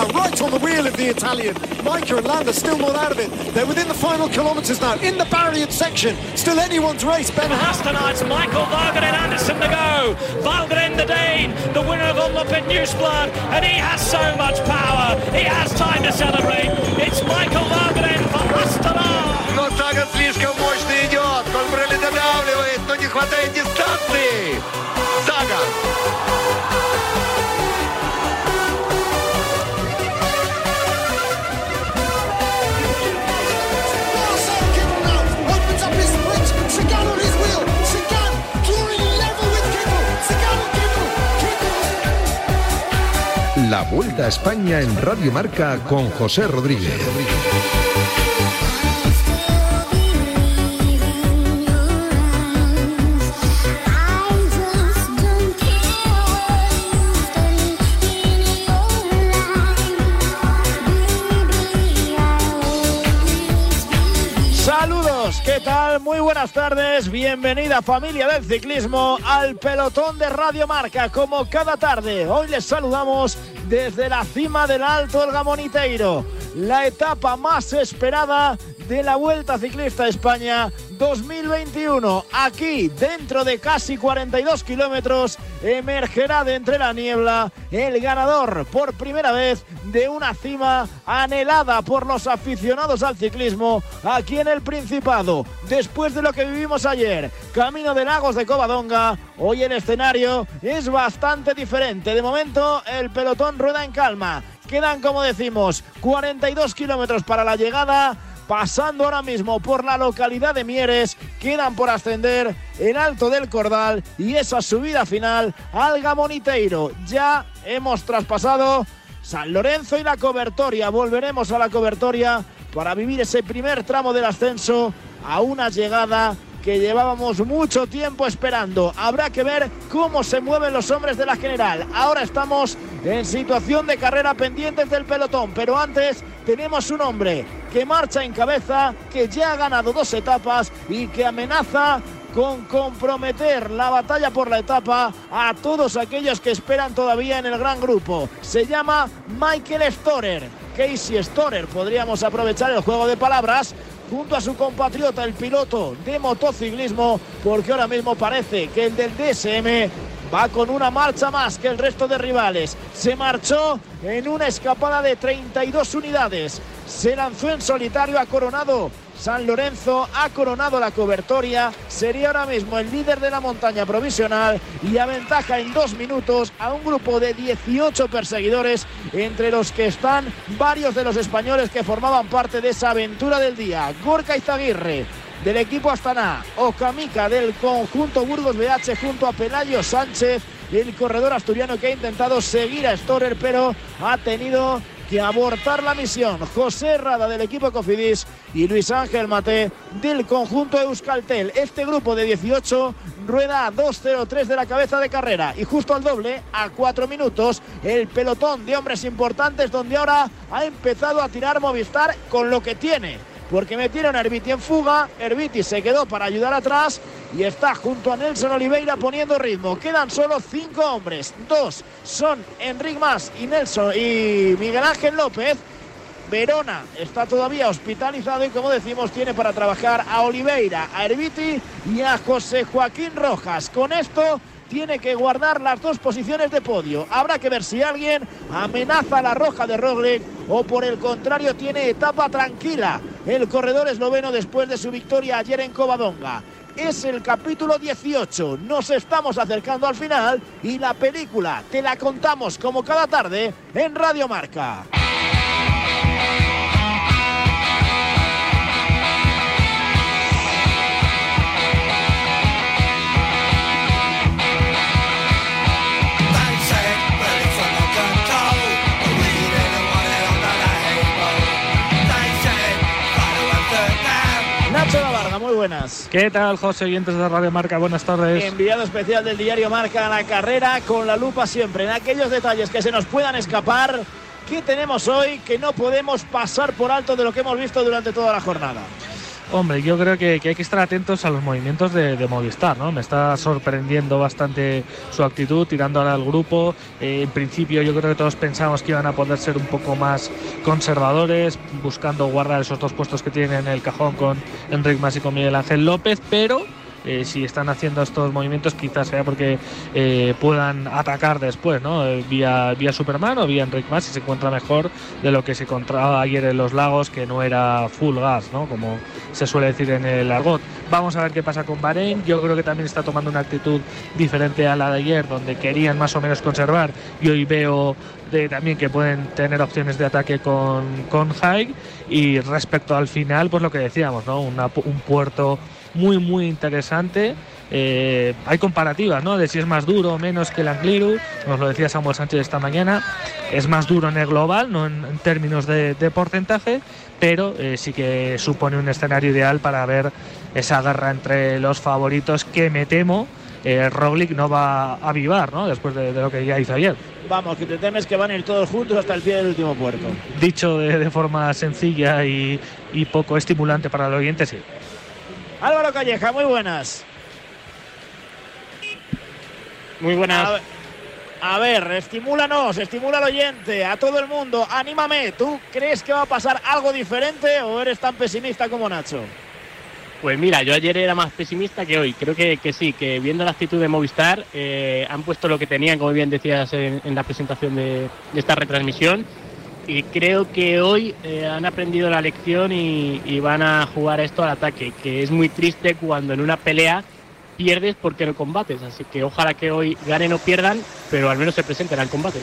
now, right on the wheel of the Italian. Micah and Landa still not out of it. They're within the final kilometres now, in the barrier section. Still anyone's race. Ben Hastenheit's Michael Valgren Anderson to go. Valgren the Dane, the winner of Unlop at Newsblood, and he has so much power. He has time to celebrate. It's Michael Valgren for Astana. Но Саган слишком мощно идет. Кольбрелли додавливает, но не хватает дистанции. Саган. La Vuelta a España en Radio Marca con José Rodríguez. Saludos, ¿qué tal? Muy buenas tardes, bienvenida familia del ciclismo al pelotón de Radio Marca, como cada tarde. Hoy les saludamos desde la cima del Alto El Gamoniteiro, la etapa más esperada de la Vuelta Ciclista a España 2021. Aquí, dentro de casi 42 kilómetros, emergerá de entre la niebla el ganador por primera vez de una cima anhelada por los aficionados al ciclismo aquí en el Principado. Después de lo que vivimos ayer, camino de Lagos de Covadonga, hoy el escenario es bastante diferente. De momento, el pelotón rueda en calma. Quedan, como decimos, 42 kilómetros para la llegada pasando ahora mismo por la localidad de Mieres, quedan por ascender en Alto del Cordal y esa subida final al Gamoniteiro. Ya hemos traspasado San Lorenzo y la cobertoria, volveremos a la cobertoria para vivir ese primer tramo del ascenso a una llegada que llevábamos mucho tiempo esperando. Habrá que ver cómo se mueven los hombres de la general. Ahora estamos en situación de carrera pendientes del pelotón, pero antes tenemos un hombre que marcha en cabeza, que ya ha ganado dos etapas y que amenaza con comprometer la batalla por la etapa a todos aquellos que esperan todavía en el gran grupo. Se llama Michael Storer. Casey Storer, podríamos aprovechar el juego de palabras junto a su compatriota, el piloto de motociclismo, porque ahora mismo parece que el del DSM va con una marcha más que el resto de rivales. Se marchó en una escapada de 32 unidades. Se lanzó en solitario a Coronado. San Lorenzo ha coronado la cobertoria, sería ahora mismo el líder de la montaña provisional y aventaja en dos minutos a un grupo de 18 perseguidores, entre los que están varios de los españoles que formaban parte de esa aventura del día. Gorka Izaguirre, del equipo Astana, Okamika del conjunto Burgos BH junto a Pelayo Sánchez, el corredor asturiano que ha intentado seguir a Storer, pero ha tenido que abortar la misión. José Rada del equipo Cofidis y Luis Ángel Mate del conjunto Euskaltel. Este grupo de 18 rueda a 2.03 de la cabeza de carrera y justo al doble, a 4 minutos, el pelotón de hombres importantes donde ahora ha empezado a tirar Movistar con lo que tiene porque metieron a Herbiti en fuga, Herbiti se quedó para ayudar atrás y está junto a Nelson Oliveira poniendo ritmo. Quedan solo cinco hombres, dos son Enric Mas y Nelson y Miguel Ángel López. Verona está todavía hospitalizado y como decimos tiene para trabajar a Oliveira, a Herbiti y a José Joaquín Rojas. Con esto tiene que guardar las dos posiciones de podio. Habrá que ver si alguien amenaza la roja de Roglic o por el contrario tiene etapa tranquila el corredor esloveno después de su victoria ayer en Covadonga. Es el capítulo 18, nos estamos acercando al final y la película te la contamos como cada tarde en Radio Marca. Buenas. ¿Qué tal, José? Oyentes de Radio Marca, buenas tardes. Enviado especial del diario Marca a la carrera con la lupa siempre en aquellos detalles que se nos puedan escapar. ¿Qué tenemos hoy que no podemos pasar por alto de lo que hemos visto durante toda la jornada? Hombre, yo creo que, hay que estar atentos a los movimientos de, Movistar, ¿no? Me está sorprendiendo bastante su actitud, tirando ahora al grupo. Eh, en principio yo creo que todos pensamos que iban a poder ser un poco más conservadores, buscando guardar esos dos puestos que tienen en el cajón con Enric Mas y con Miguel Ángel López, pero eh, si están haciendo estos movimientos quizás sea porque eh, puedan atacar después, ¿no? Eh, vía, vía Superman o vía Enric Mas y se encuentra mejor de lo que se encontraba ayer en los lagos, que no era full gas, ¿no? Como se suele decir en el argot. Vamos a ver qué pasa con Bahrein. Yo creo que también está tomando una actitud diferente a la de ayer, donde querían más o menos conservar y hoy veo de, también que pueden tener opciones de ataque con, con Haig. Y respecto al final, pues lo que decíamos, ¿no? Una, un puerto muy, muy interesante. Eh, hay comparativas, ¿no? De si es más duro o menos que el Angliru. Nos lo decía Samuel Sánchez esta mañana. Es más duro en el global, no en, en términos de, de, porcentaje, pero eh, sí que supone un escenario ideal para ver esa guerra entre los favoritos que me temo. Eh, Roglic no va a avivar, ¿no? Después de, de, lo que ya hizo ayer. Vamos, que te temes que van a ir todos juntos hasta el pie del último puerto. Dicho de, de forma sencilla y, y poco estimulante para el oyente, sí. Álvaro Calleja, muy buenas. Muy buenas. A ver, a ver, estimúlanos, estimula al oyente, a todo el mundo, anímame. ¿Tú crees que va a pasar algo diferente o eres tan pesimista como Nacho? Pues mira, yo ayer era más pesimista que hoy. Creo que, que sí, que viendo la actitud de Movistar, eh, han puesto lo que tenían, como bien decías en, en la presentación de, de, esta retransmisión. Y creo que hoy eh, han aprendido la lección y, y, van a jugar esto al ataque, que es muy triste cuando en una pelea pierdes porque no combates. Así que ojalá que hoy ganen o pierdan, pero al menos se presenten al combate.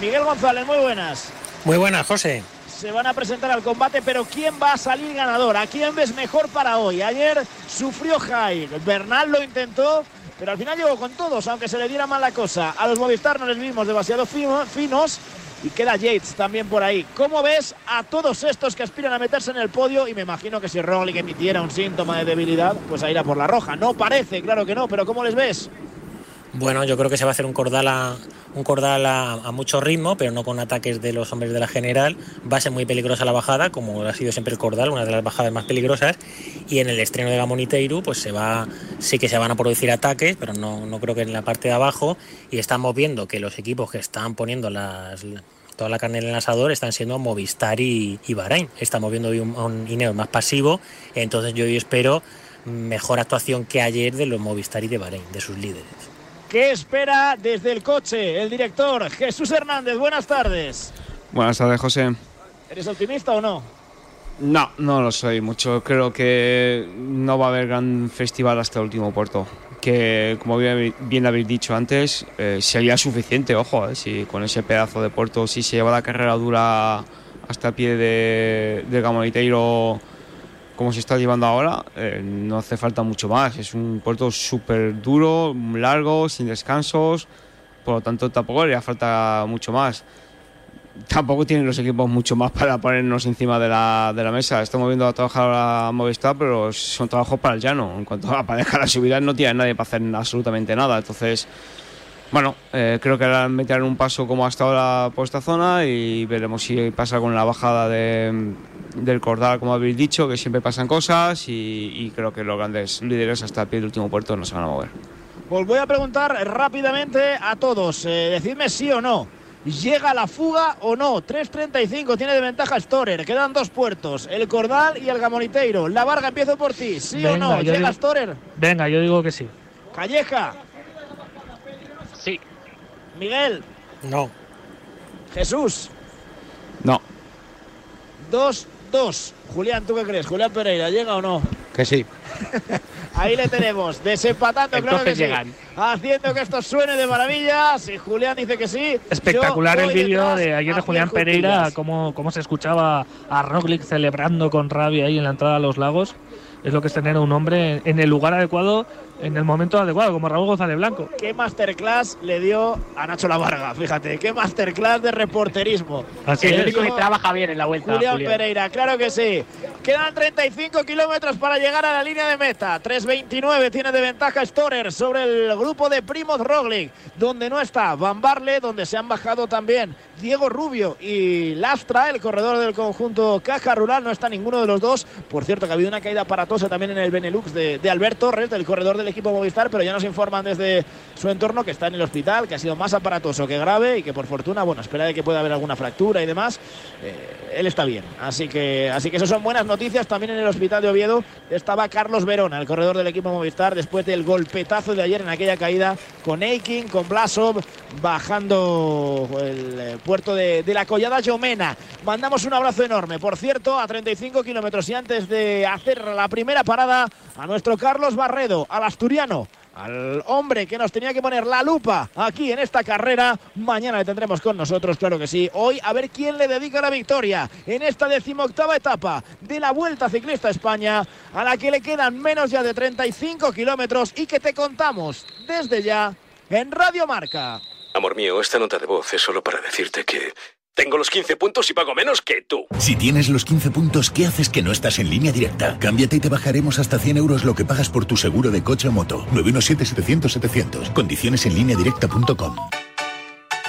Miguel González, muy buenas. Muy buenas, José se van a presentar al combate, pero ¿quién va a salir ganador? ¿A quién ves mejor para hoy? Ayer sufrió Jair, Bernal lo intentó, pero al final llegó con todos, aunque se le diera mal la cosa. A los Movistar no les vimos demasiado finos y queda Yates también por ahí. ¿Cómo ves a todos estos que aspiran a meterse en el podio? Y me imagino que si Roglic emitiera un síntoma de debilidad, pues a ir a por la roja. No parece, claro que no, pero ¿cómo les ves? Bueno, yo creo que se va a hacer un cordal a, un cordal a, mucho ritmo, pero no con ataques de los hombres de la general. Va a ser muy peligrosa la bajada, como ha sido siempre el cordal, una de las bajadas más peligrosas. Y en el estreno de Gamoniteiru, pues se va, sí que se van a producir ataques, pero no, no creo que en la parte de abajo. Y estamos viendo que los equipos que están poniendo toda la carne en el asador están siendo Movistar y, y Bahrein. Estamos viendo hoy un, un más pasivo, entonces yo espero mejor actuación que ayer de los Movistar y de Bahrein, de sus líderes. ¿Qué espera desde el coche el director Jesús Hernández? Buenas tardes. Buenas tardes, José. ¿Eres optimista o no? No, no lo soy mucho. Creo que no va a haber gran festival hasta el último puerto. Que, como bien, bien habéis dicho antes, eh, sería suficiente, ojo, eh, si con ese pedazo de puerto, si se lleva la carrera dura hasta el pie de, de Gamoniteiro como se está llevando ahora, eh, no hace falta mucho más. Es un puerto súper duro, largo, sin descansos, por lo tanto tampoco le falta mucho más. Tampoco tienen los equipos mucho más para ponernos encima de la, de la mesa. Estamos viendo a trabajar a Movistar, pero son trabajos para el llano. En cuanto a para dejar la subida, no tiene nadie para hacer absolutamente nada. Entonces, bueno, eh, creo que ahora meterán un paso como hasta ahora por esta zona y veremos si pasa con la bajada de, del cordal, como habéis dicho, que siempre pasan cosas y, y, creo que los grandes líderes hasta el pie del último puerto no se van a mover. Pues voy a preguntar rápidamente a todos, eh, decidme sí o no. ¿Llega la fuga o no? 3.35 tiene de ventaja Storer. Quedan dos puertos, el Cordal y el Gamoniteiro. La Varga, empiezo por ti. ¿Sí Venga, o no? ¿Llega digo... Storer? Venga, yo digo que sí. Calleja. Miguel. No. Jesús. No. Dos, dos. Julián, ¿tú qué crees? Julián Pereira, ¿llega o no? Que sí. Ahí le tenemos, desempatando, Entonces claro que llegan. sí. Haciendo que esto suene de maravilla. Si Julián dice que sí. Espectacular el vídeo de ayer de Julián Pereira, cómo, cómo se escuchaba a Roglic celebrando con rabia ahí en la entrada a los lagos. es lo que es tener a un hombre en el lugar adecuado, en el momento adecuado, como Raúl González Blanco. Qué masterclass le dio a Nacho Lavarga, fíjate, qué masterclass de reporterismo. Así el único que trabaja bien en la vuelta. Julián, Julián. Pereira, claro que sí. Quedan 35 kilómetros para llegar a la línea de meta. 3.29 tiene de ventaja Storer sobre el grupo de Primoz Roglic, donde no está Van Barle, donde se han bajado también Diego Rubio y Lastra, el corredor del conjunto Caja Rural. No está ninguno de los dos. Por cierto, que ha habido una caída aparatosa también en el Benelux de, de Albert Torres, del corredor del equipo Movistar, pero ya nos informan desde su entorno que está en el hospital, que ha sido más aparatoso que grave y que por fortuna, bueno, espera de que pueda haber alguna fractura y demás. eh, él está bien. Así que, así que eso son buenas noticias. También en el hospital de Oviedo estaba Carlos Verona, el corredor del equipo Movistar, después del golpetazo de ayer en aquella caída con Eiking, con Blasov, bajando el eh, puerto de, la Collada Yomena. Mandamos un abrazo enorme. Por cierto, a 35 kilómetros y antes de hacer la primera parada, a nuestro Carlos Barredo, al asturiano al hombre que nos tenía que poner la lupa aquí en esta carrera. Mañana le tendremos con nosotros, claro que sí. Hoy a ver quién le dedica la victoria en esta decimoctava etapa de la Vuelta Ciclista a España, a la que le quedan menos ya de 35 kilómetros y que te contamos desde ya en Radio Marca. Amor mío, esta nota de voz es solo para decirte que tengo los 15 puntos y pago menos que tú. Si tienes los 15 puntos, ¿qué haces que no estás en línea directa? Cámbiate y te bajaremos hasta 100 euros lo que pagas por tu seguro de coche o moto. 917-700-700. Condiciones en línea directa.com.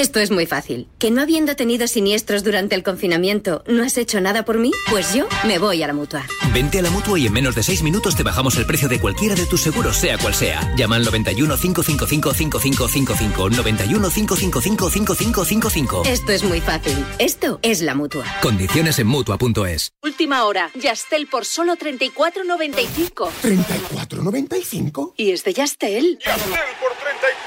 Esto es muy fácil. ¿Que no habiendo tenido siniestros durante el confinamiento, no has hecho nada por mí? Pues yo me voy a la mutua. Vente a la mutua y en menos de 6 minutos te bajamos el precio de cualquiera de tus seguros, sea cual sea. Llama al 91 555 5555. 91 555 5555. Esto es muy fácil. Esto es la mutua. Condiciones en mutua.es. Última hora. Yastel por solo 34.95. ¿34.95? Y es de Yastel. por 34.95.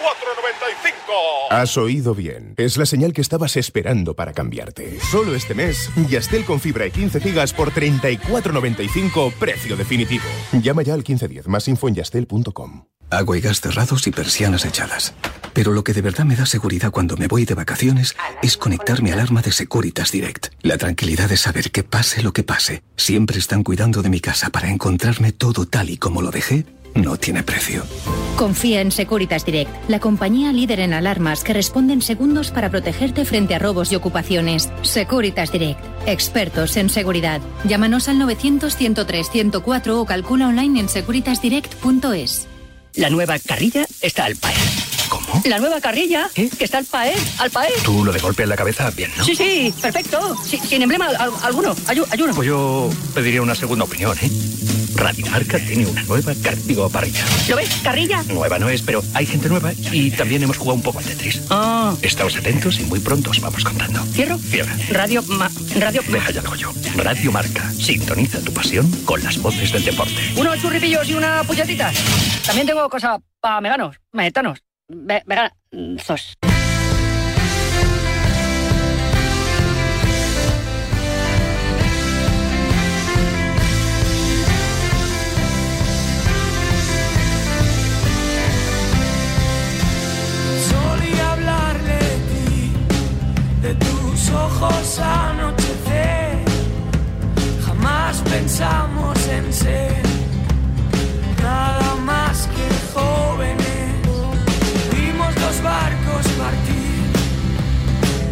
Has oído bien. Es la señal que estabas esperando para cambiarte. Solo este mes, Yastel con fibra y 15 gigas por 34.95, precio definitivo. Llama ya al 1510, más info en yastel.com. Agua y gas cerrados y persianas echadas. Pero lo que de verdad me da seguridad cuando me voy de vacaciones es conectar mi alarma de Securitas Direct. La tranquilidad de saber que pase lo que pase, siempre están cuidando de mi casa para encontrarme todo tal y como lo dejé, no tiene precio. Confía en Securitas Direct, la compañía líder en alarmas que responde en segundos para protegerte frente a robos y ocupaciones. Securitas Direct, expertos en seguridad. Llámanos al 900-103-104 o calcula online en securitasdirect.es. La nueva carrilla está al paer. ¿Cómo? La nueva carrilla que está al paer, al paer. Tú lo de golpe en la cabeza, bien, ¿no? Sí, sí, perfecto. Sí, sin emblema al- alguno. Ayuno. Pues yo pediría una segunda opinión, ¿eh? Radio Marca tiene una nueva cartigo parrilla. ¿Lo ves? Carrilla. Nueva no es, pero hay gente nueva y también hemos jugado un poco al Tetris. Ah. Estáos atentos y muy pronto os vamos contando. ¿Cierro? Cierra. Radio. Ma, radio. Deja ya el yo. Radio Marca. Sintoniza tu pasión con las voces del deporte. Unos churripillos y una puñetita. También tengo cosa para veganos, metanos, ve, veganazos. Ojos anochecer. Jamás pensamos en ser nada más que jóvenes. Vimos los barcos partir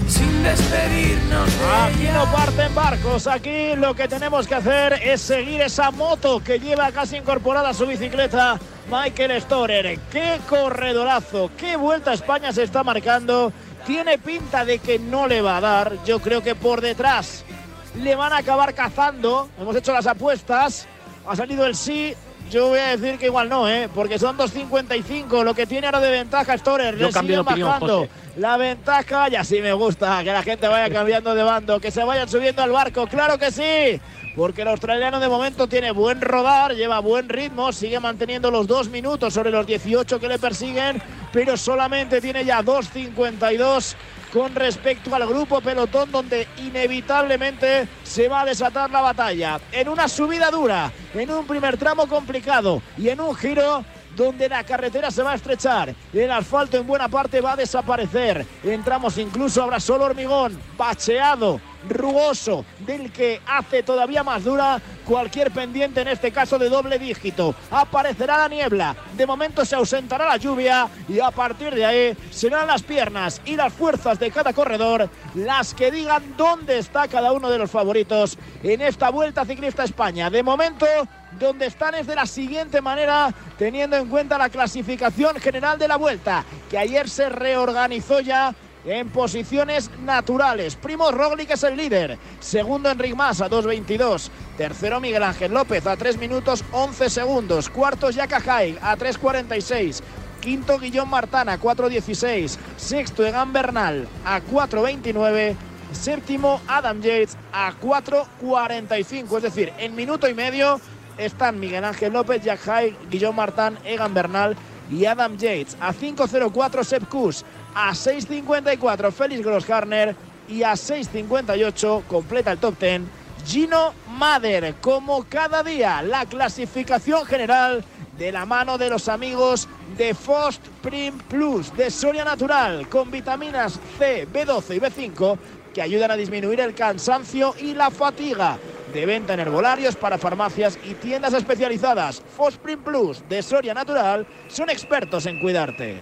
sin despedirnos. de Aquí no parten barcos, aquí lo que tenemos que hacer es seguir esa moto que lleva casi incorporada a su bicicleta Michael Storer. Qué corredorazo, qué vuelta España se está marcando. Tiene pinta de que no le va a dar. Yo creo que por detrás le van a acabar cazando. Hemos hecho las apuestas. Ha salido el sí. Yo voy a decir que igual no, ¿eh? porque son 2.55 lo que tiene ahora de ventaja Storer. Yo Le cambio de siguen opinión, bajando. José. La ventaja, ya sí me gusta, que la gente vaya cambiando de bando, que se vayan subiendo al barco, claro que sí, porque el australiano de momento tiene buen rodar, lleva buen ritmo, sigue manteniendo los dos minutos sobre los 18 que le persiguen, pero solamente tiene ya 2.52 con respecto al grupo pelotón donde inevitablemente se va a desatar la batalla. En una subida dura, en un primer tramo complicado y en un giro donde la carretera se va a estrechar. El asfalto en buena parte va a desaparecer. Entramos incluso, habrá solo hormigón, bacheado, rugoso, del que hace todavía más dura cualquier pendiente, en este caso de doble dígito. Aparecerá la niebla, de momento se ausentará la lluvia y a partir de ahí serán las piernas y las fuerzas de cada corredor las que digan dónde está cada uno de los favoritos en esta Vuelta Ciclista España. De momento, donde están es de la siguiente manera, teniendo en cuenta la clasificación general de la Vuelta, que ayer se reorganizó ya en posiciones naturales. Primo Roglic es el líder. Segundo Enric Mas a 2.22. Tercero Miguel Ángel López a 3 minutos 11 segundos. Cuarto Jaka Haig a 3.46. Quinto Guillón Martana a 4.16. Sexto Egan Bernal a 4.29. Séptimo Adam Yates a 4.45. Es decir, en minuto y medio están Miguel Ángel López, Jack Haig, Guillón Martán, Egan Bernal y Adam Yates. A 5.04 Sepp Kuss a 6.54 Félix Grossharner y a 6.58 completa el top 10 Gino Mader. Como cada día, la clasificación general de la mano de los amigos de Fost Prim Plus de Soria Natural con vitaminas C, B12 y B5 que ayudan a disminuir el cansancio y la fatiga. De venta en herbolarios para farmacias y tiendas especializadas. Fosprin Plus de Soria Natural son expertos en cuidarte.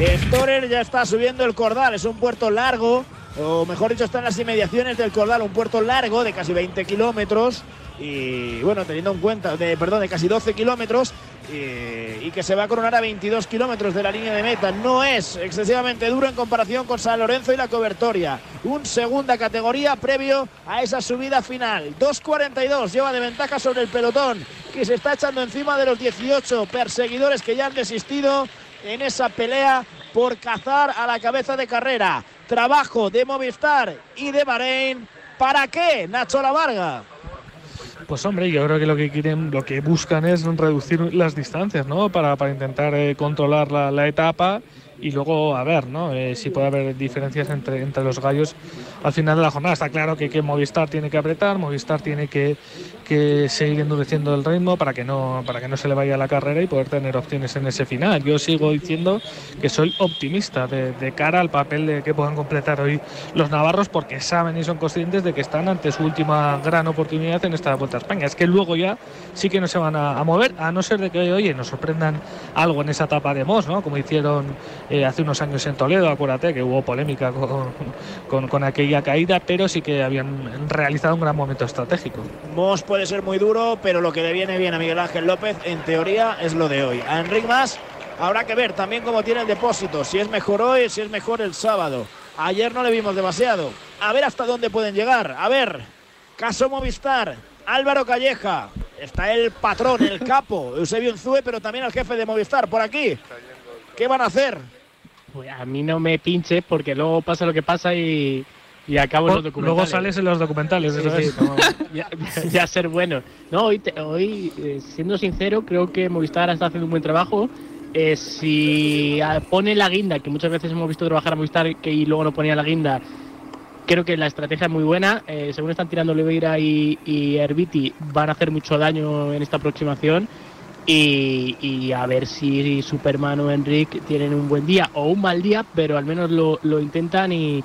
Storer ya está subiendo el Cordal, es un puerto largo, o mejor dicho, está en las inmediaciones del Cordal, un puerto largo de casi 20 kilómetros. Y bueno, teniendo en cuenta, de, perdón, de casi 12 kilómetros y, y que se va a coronar a 22 kilómetros de la línea de meta. No es excesivamente duro en comparación con San Lorenzo y la cobertoria. Un segunda categoría previo a esa subida final. 2.42 lleva de ventaja sobre el pelotón que se está echando encima de los 18 perseguidores que ya han desistido en esa pelea por cazar a la cabeza de carrera. Trabajo de Movistar y de Bahrein. ¿Para qué, Nacho Lavarga? Pues hombre, yo creo que lo que quieren, lo que buscan es reducir las distancias, ¿no? Para, para intentar eh, controlar la, la, etapa y luego a ver, ¿no? Eh, si puede haber diferencias entre, entre los gallos al final de la jornada. Está claro que, que Movistar tiene que apretar, Movistar tiene que, que seguir endureciendo el ritmo para que no para que no se le vaya la carrera y poder tener opciones en ese final. Yo sigo diciendo que soy optimista de, cara al papel de que puedan completar hoy los navarros porque saben y son conscientes de que están ante su última gran oportunidad en esta Vuelta a España. Es que luego ya sí que no se van a, a mover, a no ser de que oye, nos sorprendan algo en esa etapa de Moss, ¿no? Como hicieron eh, hace unos años en Toledo, acuérdate que hubo polémica con, con, con, aquella caída, pero sí que habían realizado un gran momento estratégico. Moss puede ser muy duro, pero lo que le viene bien a Miguel Ángel López, en teoría, es lo de hoy. A Enric Mas habrá que ver también cómo tiene el depósito, si es mejor hoy, si es mejor el sábado. Ayer no le vimos demasiado. A ver hasta dónde pueden llegar. A ver, caso Movistar, Álvaro Calleja, está el patrón, el capo, Eusebio Unzue, pero también el jefe de Movistar por aquí. ¿Qué van a hacer? Pues a mí no me pinche porque luego pasa lo que pasa y, y acabo en los documentales. Luego sales en los documentales, Sí, sí, no, ya, ya ser bueno. No, hoy, te- hoy eh, siendo sincero, creo que Movistar está haciendo un buen trabajo. Eh, si pone la guinda, que muchas veces hemos visto trabajar a Movistar que, y luego no ponía la guinda, creo que la estrategia es muy buena. Eh, según están tirando Oliveira y, y Herbiti, van a hacer mucho daño en esta aproximación. Y, a ver si Superman o Enric tienen un buen día o un mal día, pero al menos lo, lo intentan y,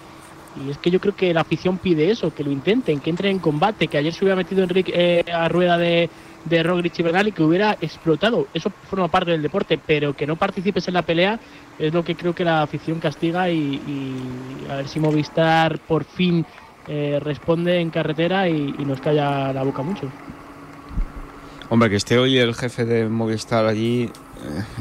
es que yo creo que la afición pide eso, que lo intenten, que entren en combate, que ayer se hubiera metido Enrique eh, a rueda de, de Roglic y Bernal y que hubiera explotado. Eso forma parte del deporte, pero que no participes en la pelea es lo que creo que la afición castiga y, y a ver si Movistar por fin eh, responde en carretera y, y nos calla la boca mucho. Hombre, que esté hoy el jefe de Movistar allí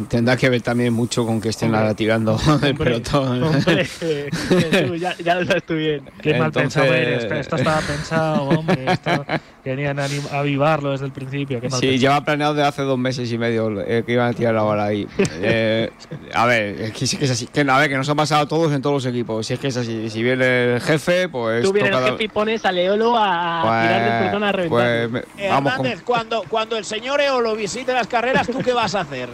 tendrá que ver también mucho con que estén ahora tirando el pelotón. Hombre, Jesús, ya, ya lo sabes tú bien. Qué mal Entonces- pensado eres. Esto, esto estaba pensado, hombre. Esto, querían avivarlo desde el principio. Qué mal Sí, pensado. lleva planeado de hace dos meses y medio eh, que iban a tirar la bola ahí. Eh, a ver, es que, es así. Que, a ver, que nos ha pasado a todos en todos los equipos. Si es que es así. Si viene el jefe, pues. Tú vienes el jefe y pones a Leolo a, a tirar del pelotón a reventar. pues, me- vamos con- Hernández, cuando, cuando el señor Eolo visite las carreras, ¿tú qué vas a hacer?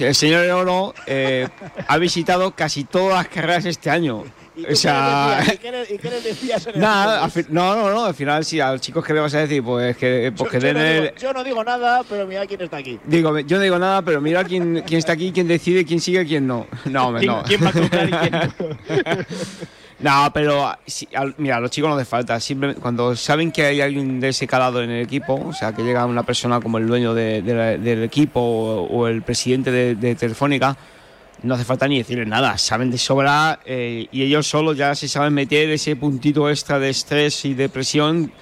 El señor Eolo eh, ha visitado casi todas las carreras este año. ¿Y O sea, qué les decías? ¿Y qué les- decías en el nada, al fin- no, no, no, al final sí, a los chicos que le vas a decir, pues que, pues que yo, den no el, digo, yo no digo nada, pero mira quién está aquí. Digo, yo no digo nada, pero mira quién, quién está aquí, quién decide, quién sigue, quién no. No, hombre, ¿Quién, no. quién va a y quién no? No, pero ah, sí, al- mira, a los chicos no les falta. Simple- cuando saben que hay alguien de ese calado en el equipo, o sea, que llega una persona como el dueño de- la- del equipo o, el presidente de, Telefónica, no hace falta ni decirles nada. Saben de sobra eh, y ellos solos ya se saben meter ese puntito extra de estrés y de presión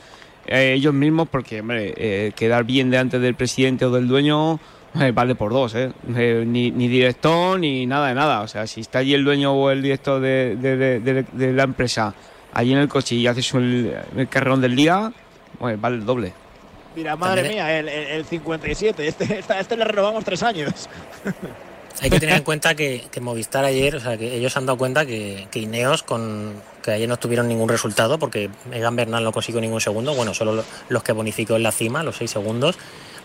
eh, ellos mismos, porque, hombre, eh, quedar bien delante del presidente o del dueño eh, vale por dos, ¿eh? Eh, ni, ni director ni nada de nada. O sea, si está allí el dueño o el director de, de- de- de- de la empresa allí en el coche y haces el, el carrón del día, pues vale el doble. Mira, madre También- mía, el, el- el 57. Este, esta- este le renovamos tres años. Hay que tener en cuenta que, que Movistar ayer, o sea, que ellos han dado cuenta que, que Ineos, con, que ayer no tuvieron ningún resultado porque Egan Bernal no consiguió ningún segundo, bueno, solo lo- los que bonificó en la cima, los seis segundos,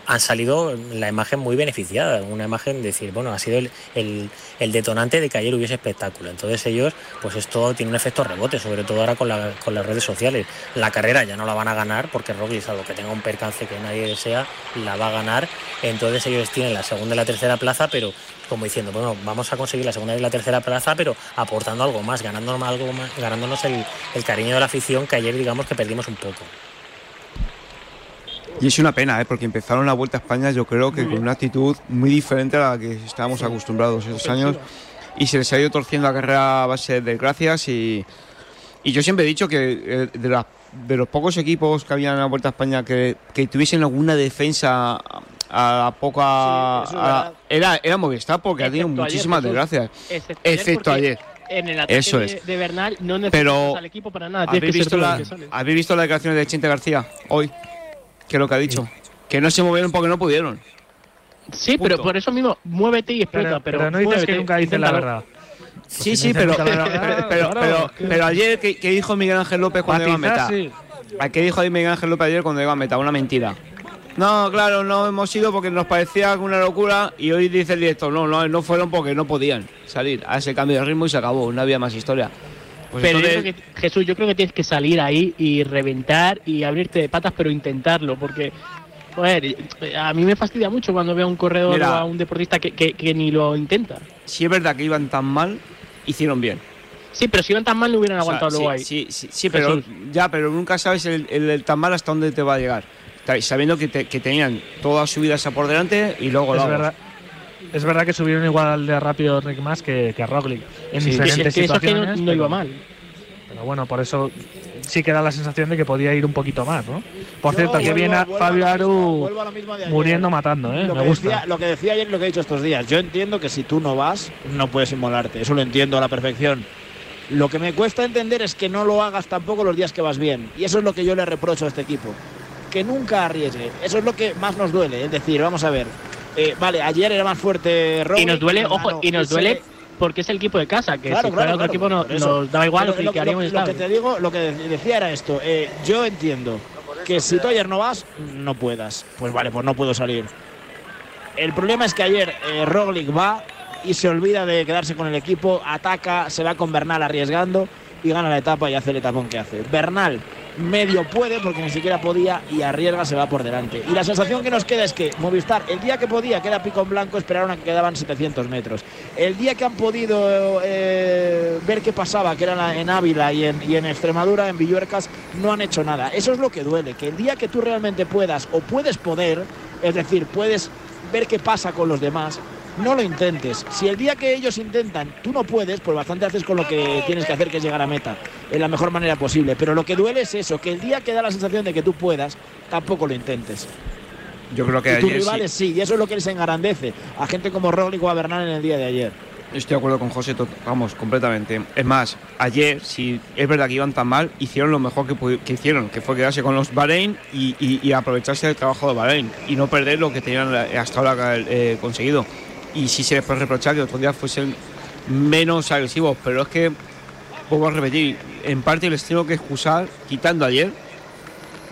han salido la imagen muy beneficiada, una imagen de decir, bueno, ha sido el, el- detonante de que ayer hubiese espectáculo. Entonces ellos, pues esto tiene un efecto rebote, sobre todo ahora con, la- con las redes sociales. La carrera ya no la van a ganar porque Roglic, algo que tenga un percance que nadie desea, la va a ganar. Entonces ellos tienen la segunda y la tercera plaza, pero como diciendo, bueno, vamos a conseguir la segunda y la tercera plaza, pero aportando algo más, ganándonos algo más, ganándonos el cariño de la afición que ayer digamos que perdimos un poco. Y es una pena, ¿eh? porque empezaron la Vuelta a España yo creo que con una actitud muy diferente a la que estábamos acostumbrados esos años y se les ha ido torciendo la carrera a base de desgracias y, y yo siempre he dicho que eh, de, la- de los pocos equipos que había en la Vuelta a España que, que tuviesen alguna defensa a, la poca... Sí, a la- era, era Movistar porque ha tenido ayer, muchísimas desgracias. Excepto, Excepto porque ayer. En el ataque Eso es. de Bernal no necesitas Pero al equipo para nada. ¿Habéis que visto, la. ¿Habéis visto las declaraciones de Chente García hoy? ¿Qué es lo que ha dicho? Que no se movieron porque no pudieron. Sí, pero por eso mismo, muévete y explota. Pero, pero no dices que muévete, nunca dices la verdad. Sí, sí, pero, necesita la verdad, pero, pero, claro. pero, pero ayer, ¿qué, qué dijo Miguel Ángel López cuando iba a meta? sí. ¿A ¿Qué dijo Miguel Ángel López ayer cuando iba a meta? Una mentira. No, claro, no hemos ido porque nos parecía una locura y hoy dice el director, no, no, no fueron porque no podían salir a ese cambio de ritmo y se acabó, no había más historia. Pues pero yo creo que, Jesús, yo creo que tienes que salir ahí y reventar y abrirte de patas, pero intentarlo, porque, joder, a mí me fastidia mucho cuando veo a un corredor Mira. o a un deportista que, que- que ni lo intenta. si es verdad que iban tan mal, hicieron bien. Sí, pero si iban tan mal no hubieran O sea, aguantado luego sí, ahí. Sí, sí, sí, pero ya, pero nunca sabes el, el, el tan mal hasta dónde te va a llegar. Sabiendo que, te- que tenían toda su vida esa por delante y luego Es la verdad, es verdad que subieron igual de rápido Rick más que, que a Roglic en Sí. diferentes Que eso es que no, situaciones. no pero- iba mal. Pero bueno, por eso sí que da la sensación de que podía ir un poquito más, ¿no? Por Yo cierto, que vuelvo- viene a Fabio Aru a misma muriendo matando, ¿eh? Lo Me que, gusta. decía, lo que decía ayer y lo que he dicho estos días. Yo entiendo que si tú no vas, no puedes inmolarte. Eso lo entiendo a la perfección. Lo que me cuesta entender es que no lo hagas tampoco los días que vas bien. Y eso es lo que yo le reprocho a este equipo. Que nunca arriesgue. Eso es lo que más nos duele. Es decir, vamos a ver. Eh, vale, ayer era más fuerte Roglic, Y nos duele, ojo, y nos se- duele porque es el equipo de casa, que Claro, si fuera claro, otro equipo no- nos daba igual, Pero lo lo, lo- lo que te digo, lo que de- decía era esto. eh, yo entiendo que si tú ayer no vas, no puedas. Pues vale, pues no puedo salir. El problema es que ayer eh, Roglic va y se olvida de quedarse con el equipo, ataca, se va con Bernal arriesgando y gana la etapa y hace el etapón que hace. Bernal medio puede porque ni siquiera podía y arriesga, se va por delante. Y la sensación que nos queda es que Movistar, el día que podía, que era pico en blanco, esperaron a que quedaban 700 metros. El día que han podido eh, ver qué pasaba, que era en Ávila y en, y en Extremadura, en Villuercas, no han hecho nada. Eso es lo que duele, que el día que tú realmente puedas o puedes poder, es decir, puedes ver qué pasa con los demás, no lo intentes. Si el día que ellos intentan tú no puedes, pues bastante haces con lo que tienes que hacer, que es llegar a meta, en la mejor manera posible. Pero lo que duele es eso, que el día que da la sensación de que tú puedas, tampoco lo intentes. Yo creo que y tus ayer rivales sí. y eso es lo que les engrandece a gente como Roglic o a Bernal en el día de ayer. Estoy de acuerdo con José, vamos, completamente. Es más, ayer, si es verdad que iban tan mal, hicieron lo mejor que, que hicieron, que fue quedarse con los Bahrein y, y- y aprovecharse del trabajo de Bahrein y no perder lo que tenían hasta ahora eh, conseguido. Y sí se les puede reprochar que otros días fuesen menos agresivos, pero es que, vuelvo a repetir, en parte les tengo que excusar, quitando ayer,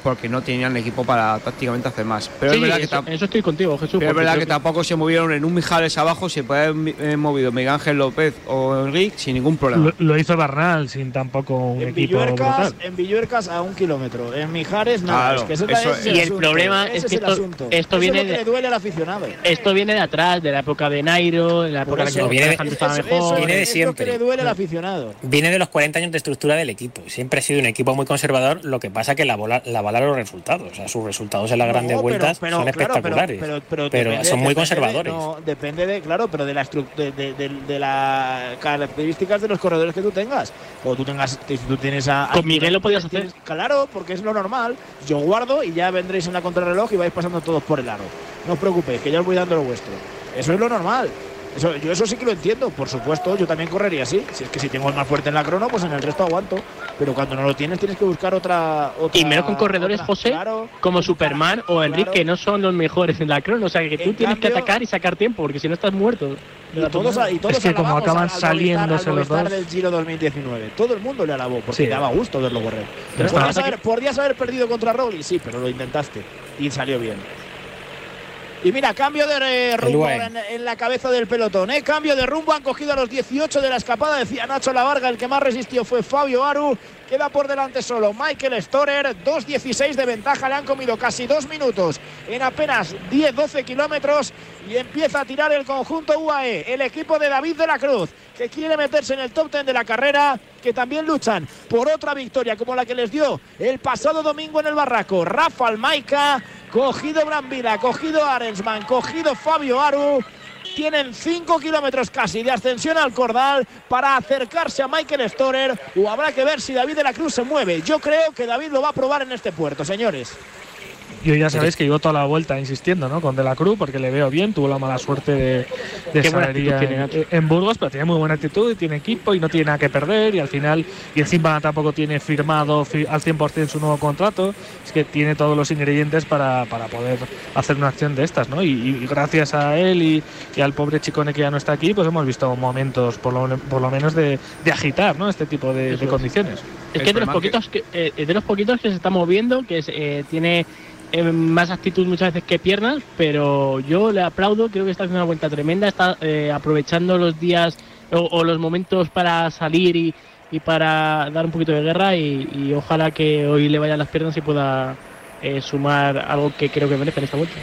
porque no tenían equipo para prácticamente hacer más. Pero Sí, es verdad que eso, estoy contigo, Jesús. pero es verdad que tampoco se movieron en un Mijares abajo, se puede haber eh, movido Miguel Ángel López o Enrique sin ningún problema. Lo, lo hizo Bernal sin tampoco un En equipo Villuercas, brutal. en Villuercas a un kilómetro. En Mijares, nada. Claro, es que la- eso es Y el asunto, problema es que esto- asunto. esto Eso viene es lo que de- le duele al aficionado. Esto viene de atrás, de la época de Nairo, de la época la eso, viene de- estaba Eso- mejor. eso Viene de es siempre. lo que le duele al aficionado. Viene de los 40 años de estructura del equipo. Siempre ha sido un equipo muy conservador, lo que pasa que la bola, la bala los resultados. O sea, sus resultados en las No, grandes pero- vueltas pero, son claro, pero- espectaculares. Pero, pero, pero depende- son muy depende de- conservadores. no, depende de, claro, pero de, la estru- de, de, de- de las características de los corredores que tú tengas. O tú tengas, si tú tienes a. Con Miguel lo podías tienes- Claro, porque es lo normal. Yo guardo y ya vendréis en la contrarreloj y vais pasando todos por el aro. No os preocupéis, que ya os voy dando lo vuestro. Eso es lo normal. Eso, yo eso sí que lo entiendo, por supuesto, yo también correría así. Si es que si tengo el más fuerte en la crono, pues en el resto aguanto. Pero cuando no lo tienes, tienes que buscar otra. otra Y menos con corredores, otra- José, Claro, como Superman o Enrique, claro. que no son los mejores en la crono. O sea, que tú En tienes que atacar y sacar tiempo, porque si no estás muerto. Y todos, y todos Es que como acaban al- al saliéndose los dos. del Giro 2019. Todo el mundo le alabó porque Sí. daba gusto verlo correr. Pero ¿Podrías, haber, podrías haber perdido contra Roglic, sí, pero lo intentaste y salió bien. Y mira, cambio de eh, rumbo en la cabeza del pelotón. ¿eh? Cambio de rumbo, han cogido a los 18 de la escapada, decía Nacho Lavarga. El que más resistió fue Fabio Aru. Queda por delante solo Michael Storer. 2.16 de ventaja, le han comido casi dos minutos en apenas 10-12 kilómetros. Y empieza a tirar el conjunto UAE, el equipo de David de la Cruz, que quiere meterse en el top 10 de la carrera, que también luchan por otra victoria como la que les dio el pasado domingo en el Barraco. Rafa Almaica, cogido Brambila, cogido Arensman, cogido Fabio Aru. Tienen 5 kilómetros casi de ascensión al cordal para acercarse a Michael Storer o habrá que ver si David de la Cruz se mueve. Yo creo que David lo va a probar en este puerto, señores. Yo ya sabéis que llevo toda la vuelta insistiendo ¿no? con De la Cruz porque le veo bien, tuvo la mala suerte de, de en, Burgos, pero tiene muy buena actitud y tiene equipo y no tiene nada que perder y al final, y encima tampoco tiene firmado fi- al 100% su nuevo contrato, es que tiene todos los ingredientes para, para poder hacer una acción de estas, ¿no? Y, y gracias a él y, y al pobre Chicone que ya no está aquí, pues hemos visto momentos por lo, por lo menos de, de agitar, ¿no? Este tipo de, condiciones. Es que de los poquitos que, eh, de los poquitos que se está moviendo, que es, eh, tiene más actitud muchas veces que piernas, pero yo le aplaudo, creo que está haciendo una vuelta tremenda, está eh, aprovechando los días o, o los momentos para salir y, y para dar un poquito de guerra y, y ojalá que hoy le vayan las piernas y pueda eh, sumar algo que creo que merece en esta vuelta.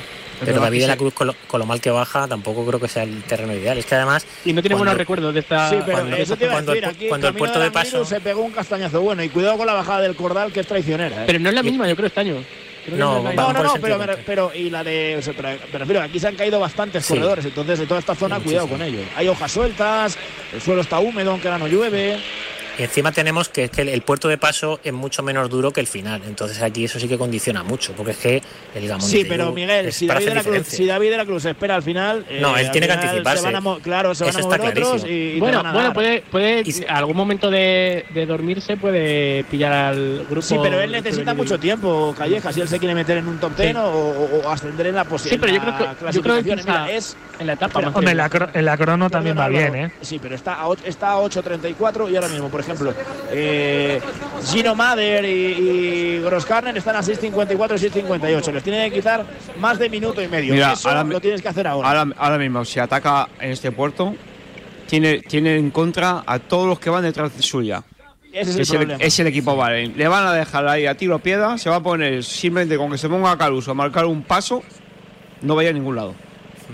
Pero David de la Cruz, con lo, con lo mal que baja, tampoco creo que sea el terreno ideal. Es que además. Y no tiene cuando- buenos recuerdos de esta... Sí, pero cuando- eso te iba a decir, aquí cuando el puerto de Aranguiru paso- se pegó un castañazo bueno y cuidado con la bajada del cordal que es traicionera. ¿eh? Pero no es la misma, yo creo, este año. No, No, no, pero, me- pero y la de. o sea, pero- me refiero, aquí se han caído bastantes Sí. corredores, entonces de toda esta zona, cuidado con ello. Hay hojas sueltas, el suelo está húmedo, aunque ahora no llueve. Y encima tenemos que, es que el, puerto de paso es mucho menos duro que el final. Entonces aquí eso sí que condiciona mucho. Porque es que el Gamón Sí, pero Miguel, si David, de la Cruz, si David de la Cruz espera al final. eh, No, él tiene que anticiparse. Se van a mo- claro, se van Eso a está mover otros clarísimo. y, y te Bueno, van a bueno, puede, puede Y si- algún momento de, de dormirse puede pillar al grupo. Sí, pero él necesita mucho tiempo, Calleja, si él se quiere meter en un top 10 Sí. o, ascender en la Sí, posibilidad. pero yo creo que, yo creo que quizá es en la etapa. Más Hombre, en la, cro- en la crono también va bien, ¿eh? Sí, pero está a, está a 8.34 y ahora mismo, por ejemplo, eh, Gino Mader y, y están a 6.54 y 6.58. Les tiene que quitar más de minuto y medio. Mira, Eso ahora- lo tienes que hacer ahora. Ahora, ahora mismo, si ataca en este puerto, tiene, tiene en contra a todos los que van detrás de suya. Ese es el es, el, problema. es el equipo Bahrein. Le van a dejar ahí a tiro piedra, se va a poner simplemente con que se ponga a Caruso a marcar un paso, no vaya a ningún lado.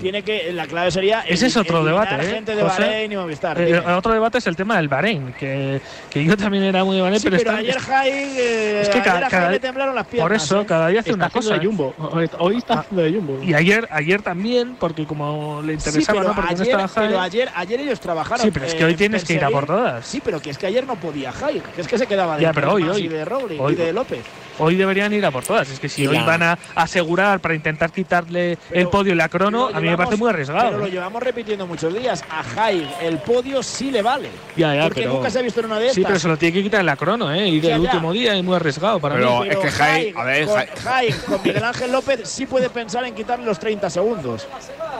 Tiene que, la clave sería. Ese es otro debate, ¿eh? gente de José? Bahrein y Movistar. Eh, dime. otro debate es el tema del Bahrein, que, que yo también era muy de Bahrein, Sí, pero, pero está- ayer Jai, eh, es que ayer cada- cada- le temblaron las piernas. por eso ¿eh? cada día hace Está una cosa. de ¿eh? Jumbo. Hoy está haciendo de Jumbo. Y ayer, ayer también, porque como le Sí, interesaba, pero, ¿no? Porque no ayer, estaba Jai. pero ayer, ayer ellos trabajaron. Sí, pero es que hoy eh, tienes que ir a por todas. Sí, pero que es que ayer no podía Jai, que es que se quedaba de Ya, pero hoy, hoy. y de Hoy. y de López. Hoy deberían ir a por todas. Es que si hoy van a asegurar para intentar quitarle el podio y la crono, a mí me parece muy arriesgado. Pero lo ¿eh? llevamos repitiendo muchos días. A Haig el podio sí le vale. Ya, ya, porque pero- nunca se ha visto en una de estas. Sí, pero se lo tiene que quitar en la crono, ¿eh? Y del último día es muy arriesgado para Pero mí. es que Haig- a ver, con, Haig- Haig, con Miguel Ángel López sí puede pensar en quitarle los 30 segundos.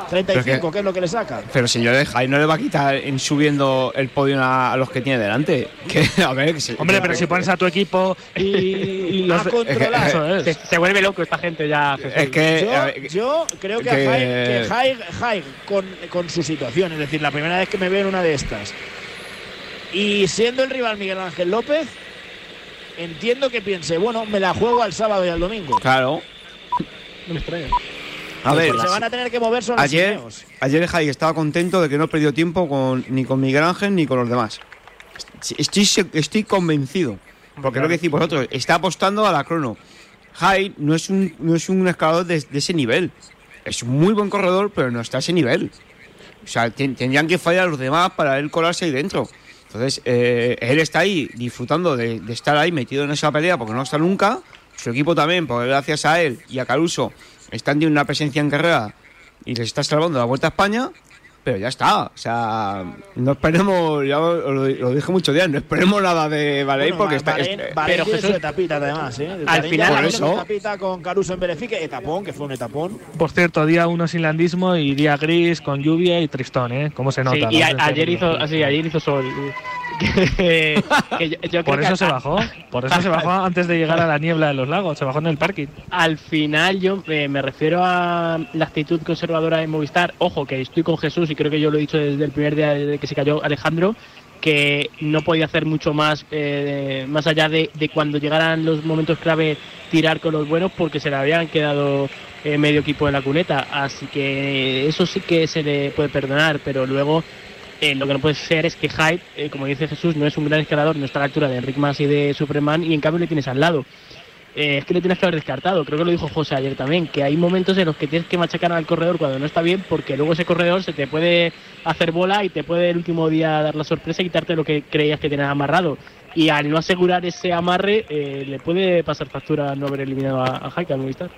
35, Pero que, es lo que le saca. Pero señores, Jai no le va a quitar en subiendo el podio a, a los que tiene delante. Que, a ver, que se- Hombre, pero si pones a tu equipo y, y los Es. Se, se vuelve loco esta gente ya. Jesús. Es que. Yo, a ver, yo creo que, que- a Haig, que Haig- Haig con, con su situación, es decir, la primera vez que me veo en una de estas, y siendo el rival Miguel Ángel López, entiendo que piense, bueno, me la juego al sábado y al domingo. Claro. No me extraña. A ver, se van a tener que mover son los ayer, ayer Jai estaba contento de que no perdió tiempo con, ni con Miguel Ángel ni con los demás. Estoy, se- estoy convencido. Porque lo que decís vosotros, está apostando a la crono. Jai no es un, no es un escalador de, de ese nivel. Es un muy buen corredor, pero no está a ese nivel. O sea, ten- tendrían que fallar los demás para él colarse ahí dentro. Entonces, eh, él está ahí disfrutando de, de estar ahí metido en esa pelea porque no está nunca. Su equipo también, porque gracias a él y a Caruso están teniendo una presencia en carrera y les está salvando la Vuelta a España. Pero ya está, o sea, no esperemos, ya lo, lo dije muchos días, no esperemos nada de Bahrein Bueno, porque está. Bahrein- es- Bahrein pero tiene su Jesús, etapita además, ¿eh? al Bahrein final- Por eso. etapita con Caruso en Benefique, etapón, que fue un etapón. Por cierto, día uno sin landismo y día gris con lluvia y tristón, ¿eh? ¿Cómo se nota? Sí, y a- ayer hizo, así, ayer hizo sol. Que- que yo- yo creo Por eso se bajó. Por eso se bajó antes de llegar a la niebla de los lagos. Se bajó en el parking. Al final yo eh, me refiero a la actitud conservadora de Movistar. Ojo, que estoy con Jesús y creo que yo lo he dicho desde el primer día desde que se cayó Alejandro, que no podía hacer mucho más, eh, más allá de, de cuando llegaran los momentos clave tirar con los buenos porque se le habían quedado eh, medio equipo en la cuneta. Así que eso sí que se le puede perdonar, pero luego eh, lo que no puede ser es que Hype, eh, como dice Jesús, no es un gran escalador, no está a la altura de Enric Mas y de Superman y en cambio le tienes al lado. Eh, es que le tienes que haber descartado, creo que lo dijo José ayer también, que hay momentos en los que tienes que machacar al corredor cuando no está bien porque luego ese corredor se te puede hacer bola y te puede el último día dar la sorpresa y quitarte lo que creías que tenías amarrado. Y al no asegurar ese amarre, eh, le puede pasar factura no haber eliminado a, a Jaime al Movistar.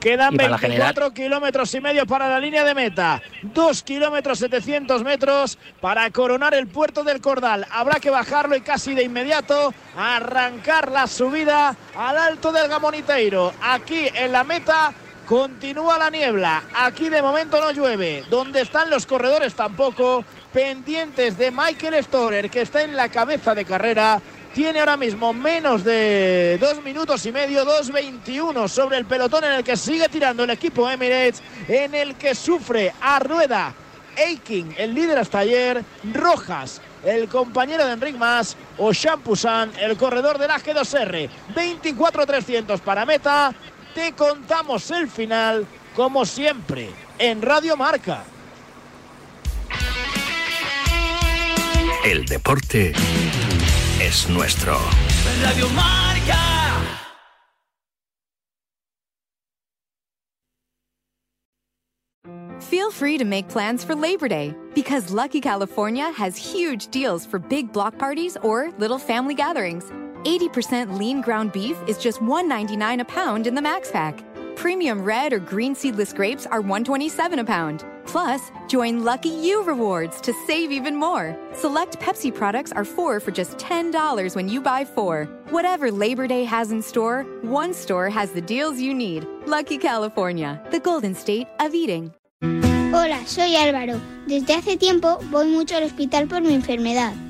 Quedan Y para la 24 kilómetros y medio para la línea de meta. 2 kilómetros 700 metros para coronar el puerto del Cordal. Habrá que bajarlo y casi de inmediato arrancar la subida al alto del Gamoniteiro. Aquí en la meta continúa la niebla. Aquí de momento no llueve. Donde están los corredores tampoco. Pendientes de Michael Storer que está en la cabeza de carrera tiene ahora mismo menos de dos minutos y medio, 2.21 sobre el pelotón en el que sigue tirando el equipo Emirates, en el que sufre a rueda Eiking, el líder hasta ayer, Rojas, el compañero de Enric Mas, o Champusan, el corredor de la G2R. 24.300 para meta. Te contamos el final, como siempre, en Radio Marca. El deporte es nuestro. Radio Marca. Feel free to make plans for Labor Day because Lucky California has huge deals for big block parties or little family gatherings. 80% lean ground beef is just $1.99 a pound in the Max Pack. Premium red or green seedless grapes are 127 a pound. Plus, join Lucky You Rewards to save even more. Select Pepsi products are four for just $10 when you buy four. Whatever Labor Day has in store, one store has the deals you need. Lucky California, the golden state of eating. Hola, soy Álvaro. Desde hace tiempo voy mucho al hospital por mi enfermedad.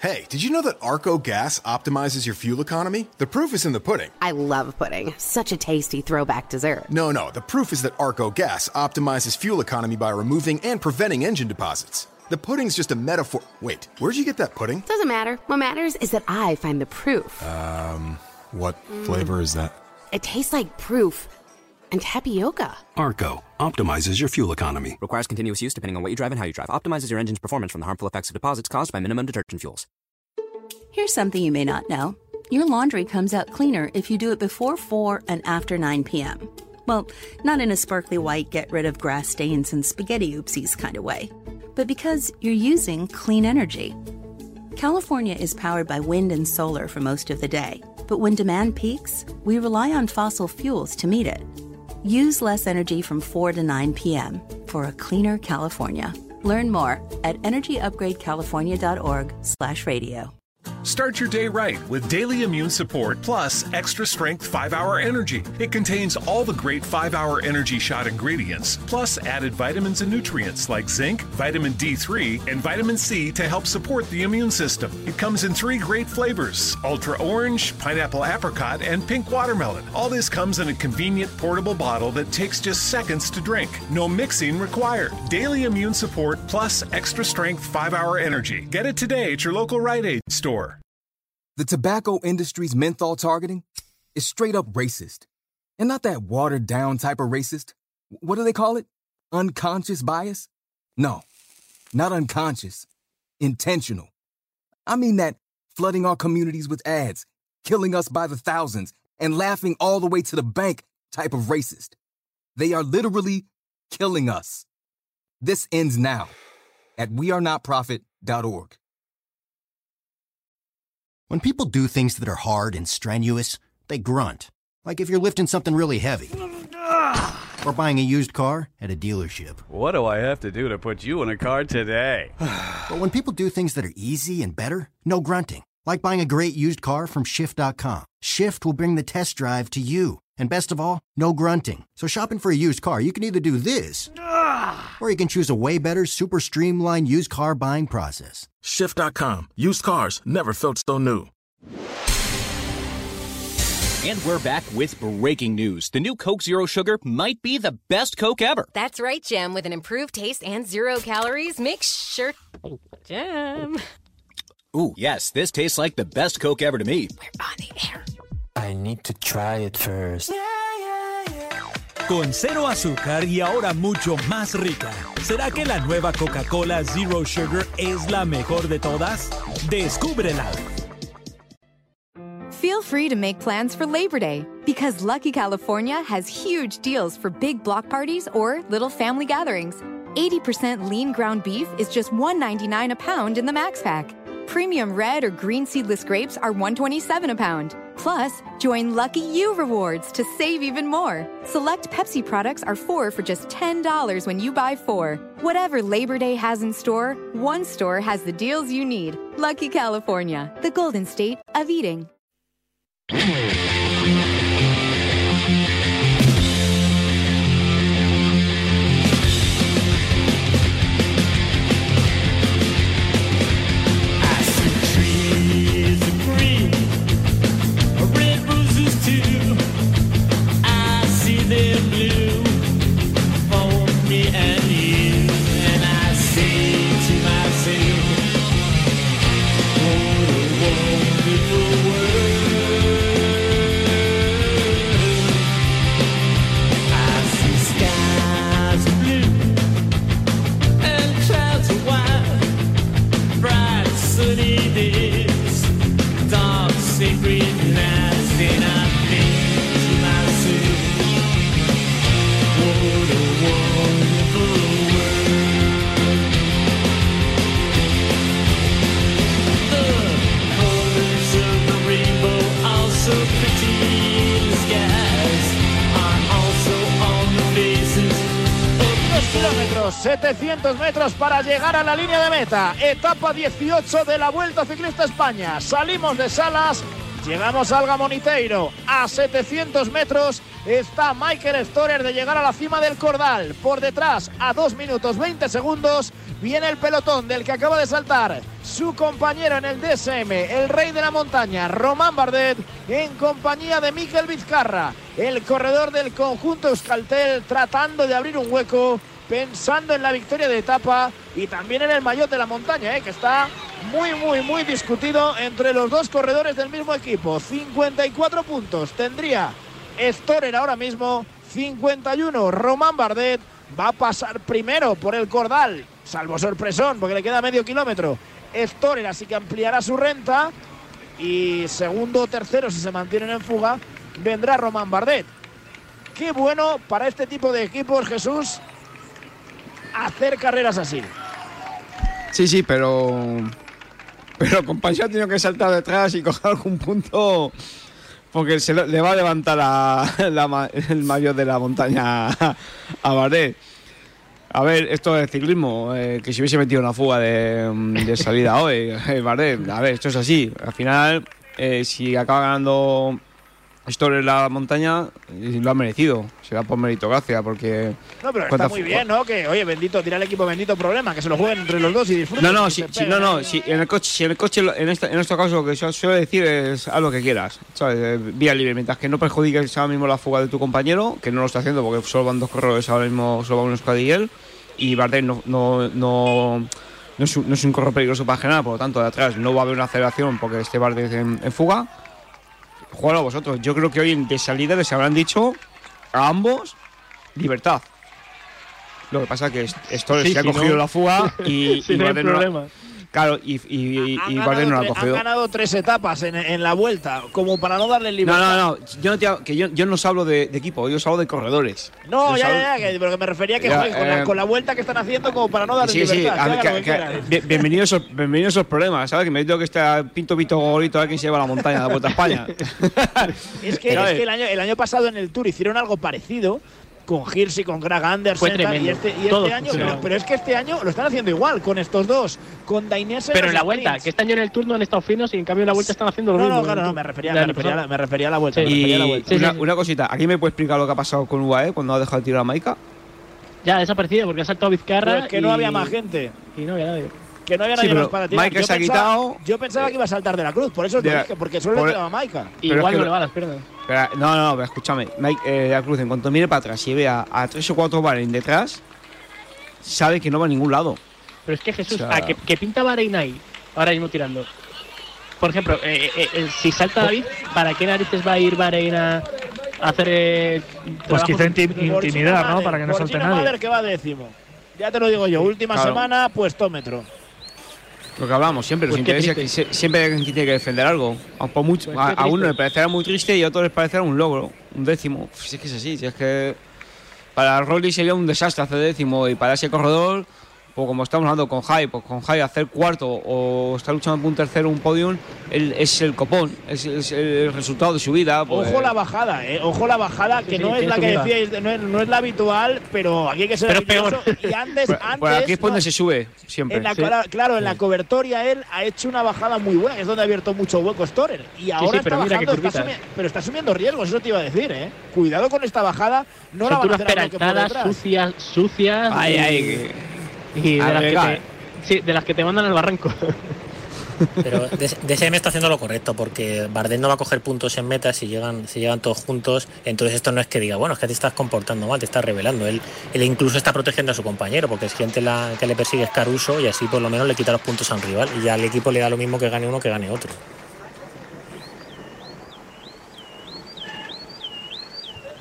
Hey, did you know that Arco Gas optimizes your fuel economy? The proof is in the pudding. I love pudding. Such a tasty throwback dessert. No, no, the proof is that Arco Gas optimizes fuel economy by removing and preventing engine deposits. The pudding's just a metaphor. Wait, where'd you get that pudding? Doesn't matter. What matters is that I find the proof. Um, what flavor is that? It tastes like proof and tapioca. Arco optimizes your fuel economy. Requires continuous use depending on what you drive and how you drive. Optimizes your engine's performance from the harmful effects of deposits caused by minimum detergent fuels. Here's something you may not know your laundry comes out cleaner if you do it before 4 and after 9 p.m. Well, not in a sparkly white, get rid of grass stains and spaghetti oopsies kind of way, but because you're using clean energy. California is powered by wind and solar for most of the day, but when demand peaks, we rely on fossil fuels to meet it. Use less energy from 4 to 9 p.m. for a cleaner California. Learn more at energyupgradecalifornia.org/radio. Start your day right with Daily Immune Support Plus Extra Strength 5 Hour Energy. It contains all the great 5 Hour Energy Shot ingredients, plus added vitamins and nutrients like zinc, vitamin D3, and vitamin C to help support the immune system. It comes in three great flavors ultra orange, pineapple apricot, and pink watermelon. All this comes in a convenient portable bottle that takes just seconds to drink. No mixing required. Daily Immune Support Plus Extra Strength 5 Hour Energy. Get it today at your local Rite Aid store. The tobacco industry's menthol targeting is straight up racist. And not that watered down type of racist. What do they call it? Unconscious bias? No, not unconscious. Intentional. I mean that flooding our communities with ads, killing us by the thousands, and laughing all the way to the bank type of racist. They are literally killing us. This ends now at wearenotprofit.org. When people do things that are hard and strenuous, they grunt. Like if you're lifting something really heavy. Or buying a used car at a dealership. What do I have to do to put you in a car today? But when people do things that are easy and better, no grunting. Like buying a great used car from Shift.com. Shift will bring the test drive to you. And best of all, no grunting. So shopping for a used car, you can either do this, or you can choose a way better, super streamlined used car buying process. Shift.com. Used cars never felt so new. And we're back with breaking news. The new Coke Zero Sugar might be the best Coke ever. That's right, Jim. With an improved taste and zero calories, make sure. Jim. Ooh, yes, this tastes like the best Coke ever to me. We're on the air. I need to try it first. Con cero azúcar y ahora mucho más rica. ¿Será que la nueva Coca-Cola Zero Sugar es la mejor de todas? Descúbrela. Feel free to make plans for Labor Day because Lucky California has huge deals for big block parties or little family gatherings. 80% lean ground beef is just $1.99 a pound in the Max Pack. Premium red or green seedless grapes are $1.27 a pound. Plus, join Lucky You Rewards to save even more. Select Pepsi products are four for just $10 when you buy four. Whatever Labor Day has in store, one store has the deals you need. Lucky California, the golden state of eating. 700 metros para llegar a la línea de meta. Etapa 18 de la Vuelta Ciclista España. Salimos de Salas, llegamos al Gamoniteiro. A 700 metros está Michael Storer de llegar a la cima del Cordal. Por detrás, a 2 minutos 20 segundos, viene el pelotón del que acaba de saltar su compañero en el DSM, el rey de la montaña, Román Bardet, en compañía de Miquel Vizcarra, el corredor del conjunto Euskaltel, tratando de abrir un hueco, pensando en la victoria de etapa y también en el maillot de la montaña, eh, que está muy, muy, muy discutido entre los dos corredores del mismo equipo. 54 puntos tendría Storer ahora mismo, 51 Román Bardet va a pasar primero por el Cordal, salvo sorpresón, porque le queda medio kilómetro. Storer, así que ampliará su renta. Y segundo o tercero, si se mantienen en fuga, vendrá Román Bardet. Qué bueno para este tipo de equipos, Jesús, hacer carreras así. Sí, sí, pero. Pero compañero ha tenido que saltar detrás y coger algún punto. Porque se le va a levantar la- el mayor de la montaña a Bardet. A ver, esto es ciclismo, eh, que si hubiese metido una fuga de, salida hoy, eh, a ver, esto es así. Al final, eh, si acaba ganando Storer la montaña, eh, lo ha merecido. Será por meritocracia, porque. No, pero está ¿cuántas muy bien, ¿no? Que, oye, bendito, tira el equipo bendito problema, que se lo jueguen entre los dos y disfruten. No, no, y si, no, no, si en el coche, si en el coche, en este, en este caso lo que yo suelo decir es haz lo que quieras, ¿sabes? Eh, Vía libre, mientras que no perjudiques ahora mismo la fuga de tu compañero, que no lo está haciendo porque solo van dos corredores ahora mismo, solo va un escuadrillel, y Bardet no, no, no, no es, un, no es un corredor peligroso para generar, por lo tanto, de atrás no va a haber una aceleración porque esté Bardet en, en fuga. Jugadlo vosotros. Yo creo que hoy de salida les habrán dicho a ambos libertad. Lo que pasa es que esto Sí, se ha si cogido no- la fuga y, y no hay no la- problema. Claro, y, y, Han y Bardet no la ha cogido. Han ganado tres etapas en, en la vuelta, como para no darle No, libertad. no, no. Yo no, te que yo, yo no os hablo de, de equipo, yo os hablo de corredores. No, ya, hablo- ya, ya, que, pero que me refería que Ya, joder, con, la, eh, con la vuelta que están haciendo como para no darle Sí, sí, libertad. lo quieran. bien- bienvenidos, esos, bienvenidos esos problemas, ¿sabes? Que me dicho que está Pinto Vito Gorito a ver quién se lleva la montaña de la Vuelta a España. Es que, es que el, año, el año pasado en el Tour hicieron algo parecido con Hirsi, con Greg Anderson Fue y este, y Todo este año, pero, pero es que este año lo están haciendo igual con estos dos, con Dainese Pero en la vuelta, que este año en el turno han estado finos y en cambio en la vuelta están haciendo lo No, mismo. no, claro, no, me refería, me refería, a la- pasado. me refería a la vuelta. me Y refería a la vuelta. una, una cosita, ¿alguien me puede explicar lo que ha pasado con UAE cuando ha dejado de tirar a Maika? Ya ha desaparecido porque ha saltado Vizcarra. Pues que no había más gente. Y no había nadie. Que no había Sí, nadie pero más para tirar. Yo se ha quitado- Yo pensaba que iba a saltar de la cruz, por eso la- dije, porque solo por- le quedaba Maika. Pero es Igual que no le va a las piernas. Pero, no, no, pero escúchame. Mike eh, de la Cruz, en cuanto mire para atrás y vea a tres o cuatro Bahrein detrás, sabe que no va a ningún lado. Pero es que Jesús, O sea- ah, que, que pinta Bahrein ahí, ahora mismo tirando. Por ejemplo, eh, eh, eh, si salta David, ¿para qué narices va a ir Bahrein a a hacer. eh, Pues quizá inti- intimidar, ¿no? Para que no Por salte nadie. Mader que va décimo. Ya te lo digo yo, última Claro. semana, puestómetro. Lo que hablamos siempre, Pues los qué intereses que siempre hay quien tiene que defender algo. Por mucho, Pues a, uno le parecerá muy triste y a otro les parecerá un logro, un décimo. Pues es que es así, si es que para Rolly sería un desastre hacer décimo y para ese corredor, pues como estamos hablando con Jai, pues con Jai hacer cuarto o estar luchando por un tercero, un podium, él es el copón, es, es el resultado de su vida. pues- Ojo la bajada, eh. Ojo la bajada, que sí, no es tiene la que decíais, de- no es, no es la habitual, pero aquí hay que ser Pero habilidoso. Y antes, Pues- antes. pues aquí es por no, donde se sube, siempre. en la, Sí. cla- Claro, en la cobertoria él ha hecho una bajada muy buena, que es donde ha abierto mucho hueco Storer. Y ahora sí, está pero qué bajando, está curvita. asumi- pero está asumiendo riesgos, eso te iba a decir, eh. Cuidado con esta bajada, no la Son van a hacer sucias, sucias. Ay, y- ay, Y de las, que te, sí, de las que te mandan al barranco. Pero DSM está haciendo lo correcto porque Bardet no va a coger puntos en meta si llegan, si llegan todos juntos. Entonces esto no es que diga, bueno, es que te estás comportando mal, te estás revelando. Él, él incluso está protegiendo a su compañero porque es gente la, que le persigue es Caruso y así por lo menos le quita los puntos a un rival y ya al equipo le da lo mismo que gane uno que gane otro.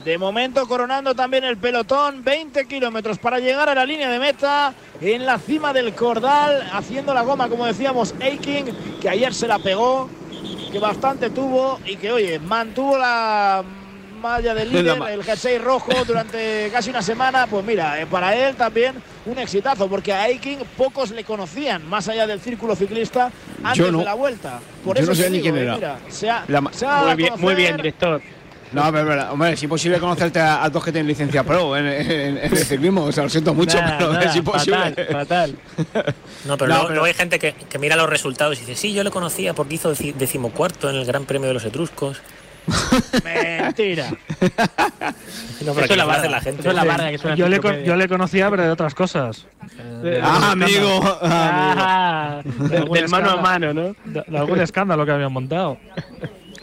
De momento coronando también el pelotón, 20 kilómetros para llegar a la línea de meta en la cima del Cordal, haciendo la goma, como decíamos, Aiking, que ayer se la pegó, que bastante tuvo y que, oye, mantuvo la malla del líder, ma- el jersey rojo durante casi una semana, pues mira, eh, para él también un exitazo, porque a Aiking pocos le conocían, más allá del círculo ciclista, antes no. de la vuelta. Por Yo eso no sé ni digo, quién eh, era. mira, se ha- La se Muy bien, muy bien, director. No, pero, pero, hombre, es imposible conocerte a, a todos que tienen licencia pro en, en- en el ciclismo. O sea, lo siento mucho, pero es imposible. Fatal, fatal. No, pero, No, luego, pero- luego hay gente que, que mira los resultados y dice, sí, yo le conocía porque hizo deci- decimocuarto en el Gran Premio de los Etruscos. Mentira. No, pero Eso es la lo hace Varga, la gente. eso es la Varga, que Yo le, con- yo le conocía, pero de otras cosas. De- Ah, amigo. ah, amigo. Ah, del, mano a mano, ¿no? De, de algún escándalo que habían montado.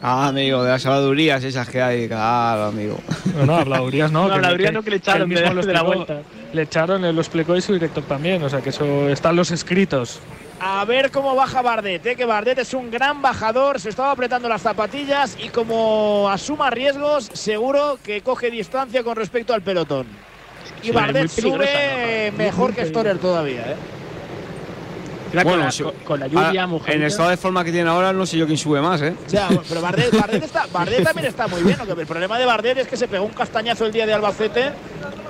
Ah, amigo, de las sabidurías esas que hay, claro, amigo. No, no, habladurías no. No, habladurías no, que le echaron mismo de- de la vuelta. Le echaron, él lo explicó y su director también. O sea, que eso están los escritos. A ver cómo baja Bardet, eh, que Bardet es un gran bajador, se estaba apretando las zapatillas y como asuma riesgos, seguro que coge distancia con respecto al pelotón. Y Sí, Bardet sube ¿no? mejor que Storer todavía. ¿eh? Con, la, con- lluvia, mojadita. En el estado de forma que tiene ahora, no sé yo quién sube más, ¿eh? O sea, bueno, pero Bardet, Bardet está, Bardet también está muy bien. el problema de Bardet es que se pegó un castañazo el día de Albacete.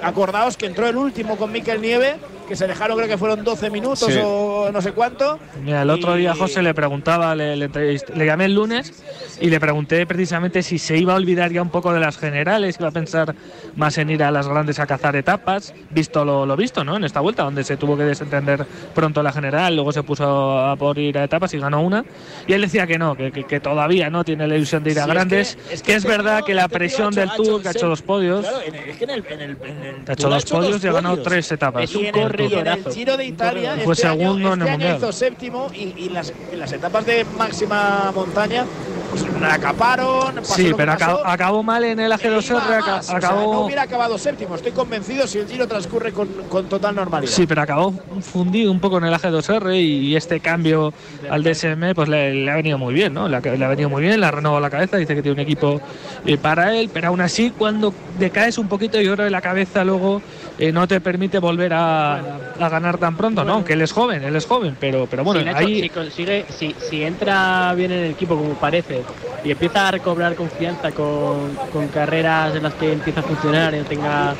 Acordaos que entró el último con Miquel Nieve, que se dejaron, creo que fueron 12 minutos Sí. o no sé cuánto. Mira, el otro Y- día José le preguntaba, le, le le llamé el lunes y le pregunté precisamente si se iba a olvidar ya un poco de las generales, iba a pensar más en ir a las grandes a cazar etapas, visto lo, lo visto, ¿no? En esta vuelta, donde se tuvo que desentender pronto la general, luego se puso a por ir a etapas y ganó una. Y él decía que no, que, que- que todavía no tiene la ilusión de ir a Sí, es grandes, que- es que, que es este verdad tío- que la este presión ha hecho- del ha hecho Tour, que ha hecho dos podios, Claro, en el- es que en el, en el, en el ha hecho dos podios y ha ganado tres etapas. Es un Y en el- en. Giro de Italia Fue este año- segundo en el este año Mundial. hizo séptimo y, y las, y las etapas de máxima montaña pues la acaparon. pasó Sí, pero pasó. acabó, acabó mal en el E AG2R, iba aca- más, o sea, acabó... no hubiera acabado séptimo, estoy convencido si el Giro transcurre con, con total normalidad. Sí, pero acabó fundido un poco en el AG2R y este cambio al DSM pues le, le ha venido muy bien, ¿no? Le ha, le ha venido muy bien, le ha renovado la cabeza, dice que tiene un equipo eh, para él, pero aún así cuando decaes un poquito yo creo que la cabeza luego eh, no te permite volver a, a ganar tan pronto, ¿no? Aunque él es joven, él es joven, pero, pero bueno, Sí, Nacho, ahí... si consigue, si, si entra bien en el equipo como parece y empieza a recobrar confianza con, con carreras en las que empieza a funcionar y no tenga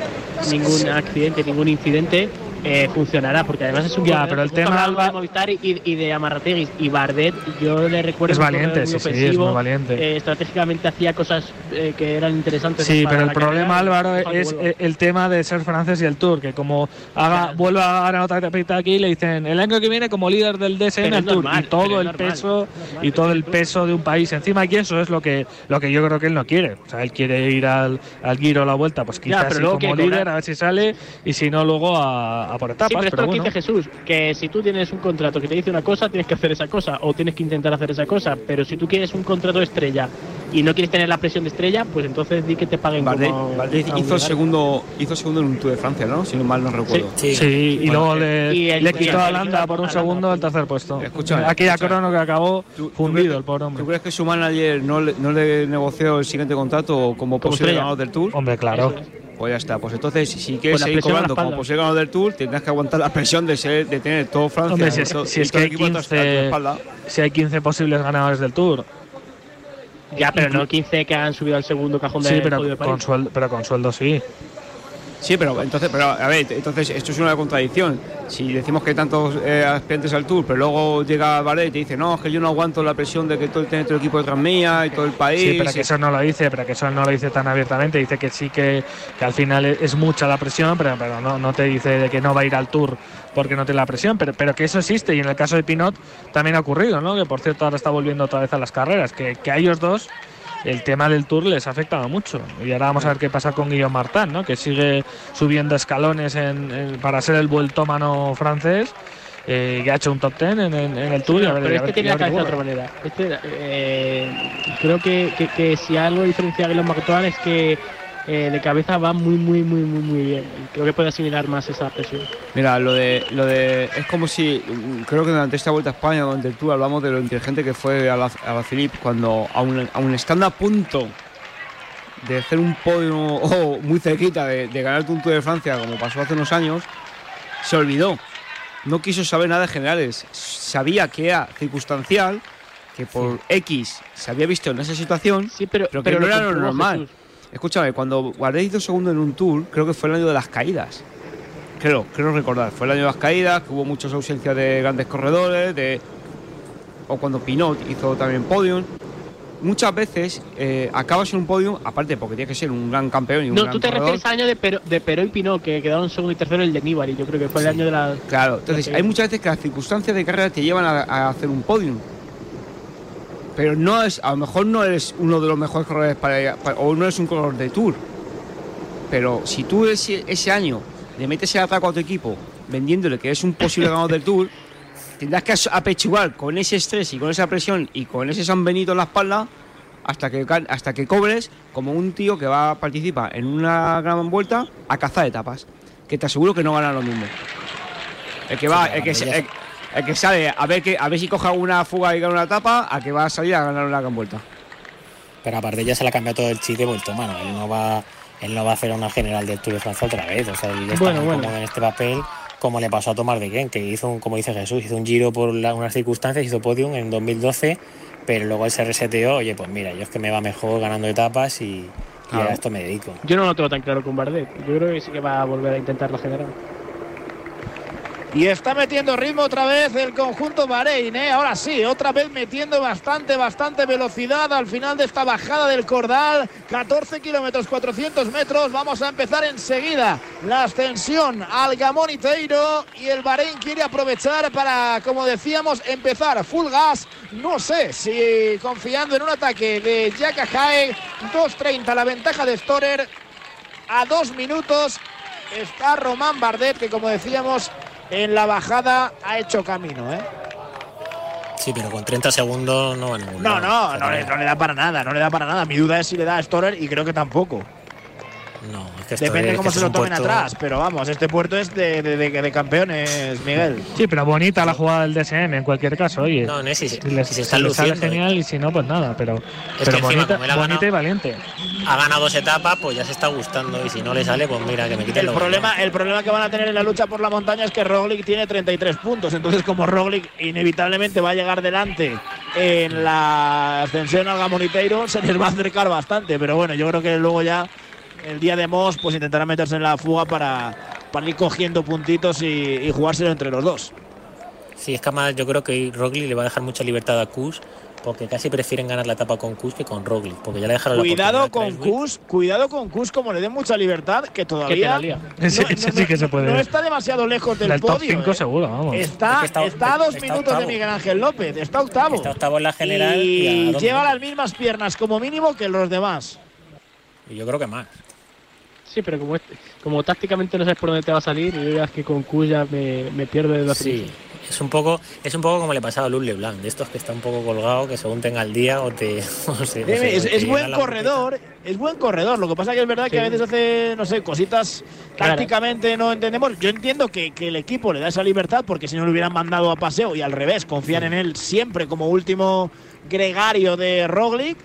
ningún accidente, ningún incidente, eh, funcionará, porque además es un Ya, pero el tema, Alba- de Movistar y, y de Amarrategui y Bardet, yo le recuerdo Es valiente, muy sí, sí, es muy valiente. eh, estratégicamente hacía cosas eh, que eran interesantes. Sí, para pero el carrera problema, y Álvaro, que es eh, el tema de ser francés y el Tour, que como haga, vuelva a ganar otra etapita aquí, le dicen el año que viene como líder del DSM Pero es al Tour normal, y todo pero es el normal, peso es normal, y todo el peso de un país encima y eso es lo que lo que yo creo que él no quiere. O sea, él quiere ir al, al Giro a la vuelta, pues quizás pero sí luego como líder a ver si sale y si no luego a, a por etapas. Sí, pero esto pero lo que bueno. dice Jesús, que si tú tienes un contrato que te dice una cosa, tienes que hacer esa cosa, o tienes que intentar hacer esa cosa, pero si tú quieres un contrato de estrella y no quieres tener la presión de estrella, pues entonces di que te paguen Bardet, como a un hizo segundo, hizo segundo en un Tour de Francia, ¿no? Si no mal no recuerdo. Sí, y Bueno, luego eh, le, y el- le y quitó a Landa por un segundo el tercer puesto. Escúchame, Aquella escúchame. crono que acabó ¿Tú- tú fundido crees- el pobre hombre. ¿Tú crees que su manager no le, no le negoció el siguiente contrato como posible estrella. ganador del Tour? Hombre, claro. Eso es. Pues ya está. Pues entonces, si quieres seguir cobrando como posible ganador del Tour, tendrás que aguantar la presión de, ser, de tener todo Francia Hombre, si es, todo- si es que hay equipo a tu- a tu 15, espalda. si hay 15 posibles ganadores del Tour. Ya, pero no 15 que han subido al segundo cajón de Sí, pero podio de París. con, sueldo, pero con sueldo sí. Sí, pero entonces, pero a ver, entonces esto es una contradicción. Si decimos que hay tantos eh, aspirantes al Tour, pero luego llega Bardet y te dice, no, es que yo no aguanto la presión de que todo, tiene todo el equipo detrás mía y todo el país. Sí, pero que eso no lo dice, pero que eso no lo dice tan abiertamente. Dice que sí que, que al final es es mucha la presión, pero, pero no, no te dice de que no va a ir al Tour porque no tiene la presión, pero, pero que eso existe y en el caso de Pinot también ha ocurrido, ¿no? Que por cierto ahora está volviendo otra vez a las carreras, que, que a ellos dos el tema del Tour les ha afectado mucho. Y ahora vamos a ver qué pasa con Guillaume Martin, ¿no? Que sigue subiendo escalones en- en- para ser el vueltómano francés. eh, que ha hecho un top 10 en, en- en el Tour. y a ver- pero este tiene la cabeza de otra manera. Este, eh, creo que, que, que si algo diferencia a Guillermo Martin es que eh, de cabeza va muy, muy, muy, muy, muy bien. Creo que puede asimilar más esa presión. Mira, lo de, lo de. Es como si. Creo que durante esta vuelta a España, durante el Tour, hablamos de lo inteligente que fue a la, a la Philippe cuando, aún, aún estando a punto de hacer un podio o muy cerquita de, de ganar un Tour de Francia, como pasó hace unos años, se olvidó. No quiso saber nada de generales. Sabía que era circunstancial, que por X se había visto en esa situación, pero, que pero no era lo normal. Jesús. Escúchame, cuando Bardet hizo segundo en un tour, creo que fue el año de las caídas. Creo, creo recordar. Fue el año de las caídas, que hubo muchas ausencias de grandes corredores, de o cuando Pinot hizo también podium. Muchas veces eh, acabas en un podium, aparte porque tienes que ser un gran campeón y un No, gran tú te corredor. refieres al año de Pero, de Pero y Pinot, que quedaron segundo y tercero el de Nibali. Yo creo que fue el año de la. Claro, entonces hay muchas veces que las circunstancias de carrera te llevan a, a hacer un podium. Pero no es, a lo mejor no eres uno de los mejores corredores para, para- o no eres un corredor de tour. Pero si tú ese, ese año le metes el ataque a tu equipo vendiéndole que es un posible ganador del tour, tendrás que apechugar con ese estrés y con esa presión y con ese San Benito en la espalda hasta que, hasta que cobres como un tío que va a participar en una gran vuelta a cazar etapas. Que te aseguro que no gana lo mismo. El que va, el que, se- el, el que sale a ver que a ver si coja una fuga y gana una etapa, a que va a salir a ganar una gran vuelta. Pero aparte ya se le ha cambiado todo el chip de vuelto mano. Él no va, él no va a hacer una general del Tour de Francia otra vez. O sea, él está Bueno, cómodo en este papel, como le pasó a Tomás de Ken, que hizo un, como dice Jesús, hizo un giro por la- unas circunstancias, hizo podium en 2012, pero luego él se reseteó, oye, pues mira, yo es que me va mejor ganando etapas y, a esto me dedico. Yo no lo tengo tan claro con Bardet. Yo creo que sí que va a volver a intentar la general. Y está metiendo ritmo otra vez el conjunto Bahrein, ¿eh? Ahora sí, otra vez metiendo bastante, bastante velocidad al final de esta bajada del Cordal. 14 kilómetros, 400 metros. Vamos a empezar enseguida la ascensión al Gamoniteiro. Y el Bahrein quiere aprovechar para, como decíamos, empezar full gas. No sé si confiando en un ataque de Jaka Hae. 2.30 la ventaja de Storer. A dos minutos está Román Bardet, que como decíamos, en la bajada ha hecho camino, ¿eh? Sí, pero con 30 segundos no va a ningún No, no, no le, no le da para nada, no le da para nada. Mi duda es si le da a Storer y creo que tampoco. No, que esto Depende es- cómo que se lo es tomen puerto- atrás, pero vamos, este puerto es de, de- de- de campeones, Miguel. Sí, pero bonita la jugada del DSM en cualquier caso, oye. No, si- les- si se están les sale luciendo, genial y si no, pues nada, pero, encima, bonita, ganado- y valiente. Ha ganado dos etapas, pues ya se está gustando. Y si no le sale, pues mira, que me quite El problema, el problema que van a tener en la lucha por la montaña es que Roglic tiene 33 puntos. Entonces, como Roglic inevitablemente va a llegar delante en la ascensión al Gamoniteiro, se les va a acercar bastante. Pero bueno, yo creo que luego ya el día de Moss pues intentará meterse en la fuga para, para ir cogiendo puntitos y, y jugárselo entre los dos. Sí, es que además yo creo que Roglic le va a dejar mucha libertad a Kus, porque casi prefieren ganar la etapa con Kus que con Roglic, porque ya le dejaron Cuidado la con Kus, cuidado con Kus, como le den mucha libertad, que todavía ese sí que se puede. no está demasiado lejos del, Del top podio. 5 ¿eh? seguro, vamos. Está, Es que está- está a dos está minutos de. Miguel Ángel López, está octavo. Está octavo en la general y lleva las mismas piernas como mínimo que los demás. Y yo creo que más. Sí, pero como, este- como tácticamente no sabes por dónde te va a salir, yo ya es que con Q ya me, me pierdo de la Sí, es un poco, es un poco como le pasaba a Luz Leblanc, de estos que está un poco colgado, que según tenga el día o te. o se- o se- es, te es buen corredor, es buen corredor. Lo que pasa que es verdad que a Sí. veces hace, no sé, cositas Claro. tácticamente no entendemos. Yo entiendo que, que el equipo le da esa libertad porque si no lo hubieran mandado a paseo y al revés, confían en él siempre como último gregario de Roglic.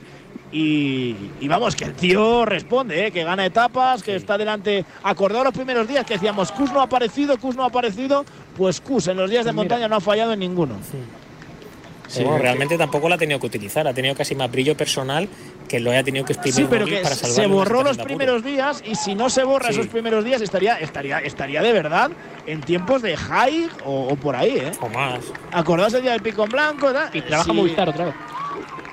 Y, y vamos, que el tío responde, ¿eh? que gana etapas, que está delante. Acordado los primeros días que decíamos, Kus no ha aparecido, Kus no ha aparecido. Pues Kus en los días de Mira. montaña no ha fallado en ninguno. Pero bueno, realmente tampoco la ha tenido que utilizar, ha tenido casi más brillo personal que lo haya tenido que exprimir Sí, pero que para se borró los primeros días y si no se borra Sí. esos primeros días estaría, estaría, estaría de verdad en tiempos de high o, o por ahí, ¿eh? O más. Acordaos el día del pico en blanco tal? Y trabaja Sí. Movistar otra vez.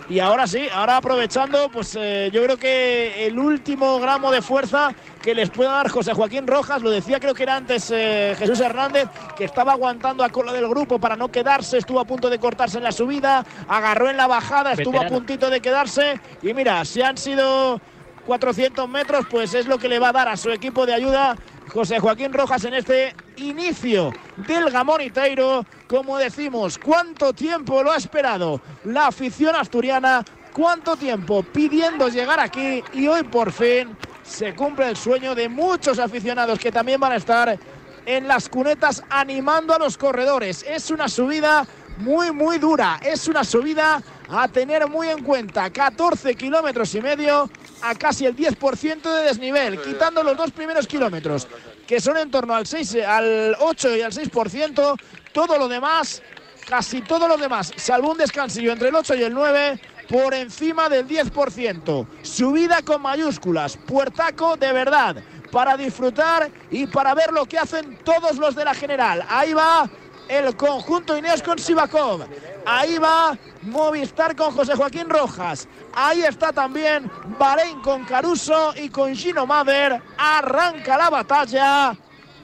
Y ahora sí, ahora aprovechando, pues eh, yo creo que el último gramo de fuerza que les pueda dar José Joaquín Rojas, lo decía creo que era antes eh, Jesús Hernández, que estaba aguantando a cola del grupo para no quedarse, estuvo a punto de cortarse en la subida, agarró en la bajada, estuvo a puntito de quedarse. Y mira, si han sido 400 metros, pues es lo que le va a dar a su equipo de ayuda José Joaquín Rojas en este inicio del Gamoniteiro. Como decimos, ¿cuánto tiempo lo ha esperado la afición asturiana? ¿Cuánto tiempo pidiendo llegar aquí? Y hoy por fin se cumple el sueño de muchos aficionados que también van a estar en las cunetas animando a los corredores. Es una subida muy, muy dura. Es una subida a tener muy en cuenta. 14 kilómetros y medio a casi el 10% de desnivel, quitando los dos primeros kilómetros, que son en torno al, 6, al 8 y al 6%. Todo lo demás, casi todo lo demás, salvo un descansillo entre el 8 y el 9, por encima del 10%. Subida con mayúsculas, puertaco de verdad, para disfrutar y para ver lo que hacen todos los de la general. Ahí va el conjunto Ineos con Sivakov. Ahí va Movistar con José Joaquín Rojas. Ahí está también Bahrein con Caruso y con Gino Mader. Arranca la batalla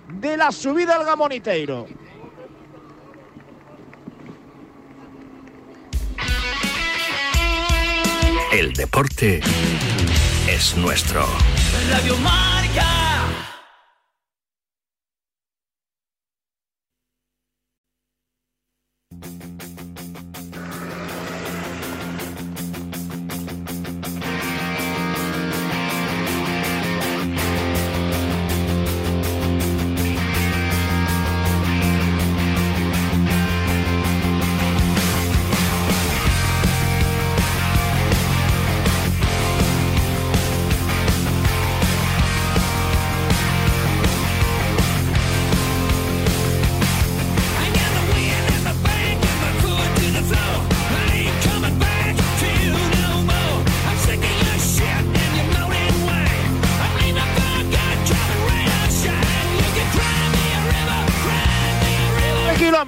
de la subida al Gamoniteiro. El deporte es nuestro. Radio Marca. Bye.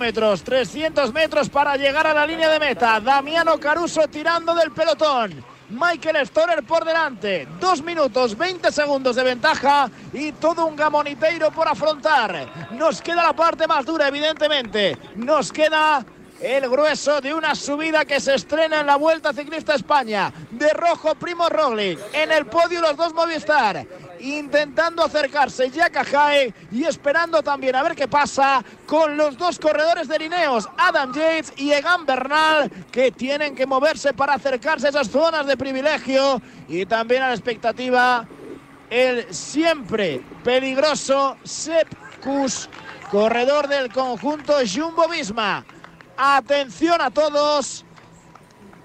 Kilómetros, 300 metros para llegar a la línea de meta. Damiano Caruso tirando del pelotón. Michael Storer por delante. Dos minutos, 20 segundos de ventaja y todo un gamoniteiro por afrontar. Nos queda la parte más dura, evidentemente. Nos queda el grueso de una subida que se estrena en la Vuelta Ciclista España. De rojo, Primo Roglic. En el podio los dos Movistar. Intentando acercarse Jack Jae y esperando también a ver qué pasa con los dos corredores de Lineos, Adam Yates y Egan Bernal, que tienen que moverse para acercarse a esas zonas de privilegio y también a la expectativa el siempre peligroso Sepp corredor del conjunto Jumbo Visma. Atención a todos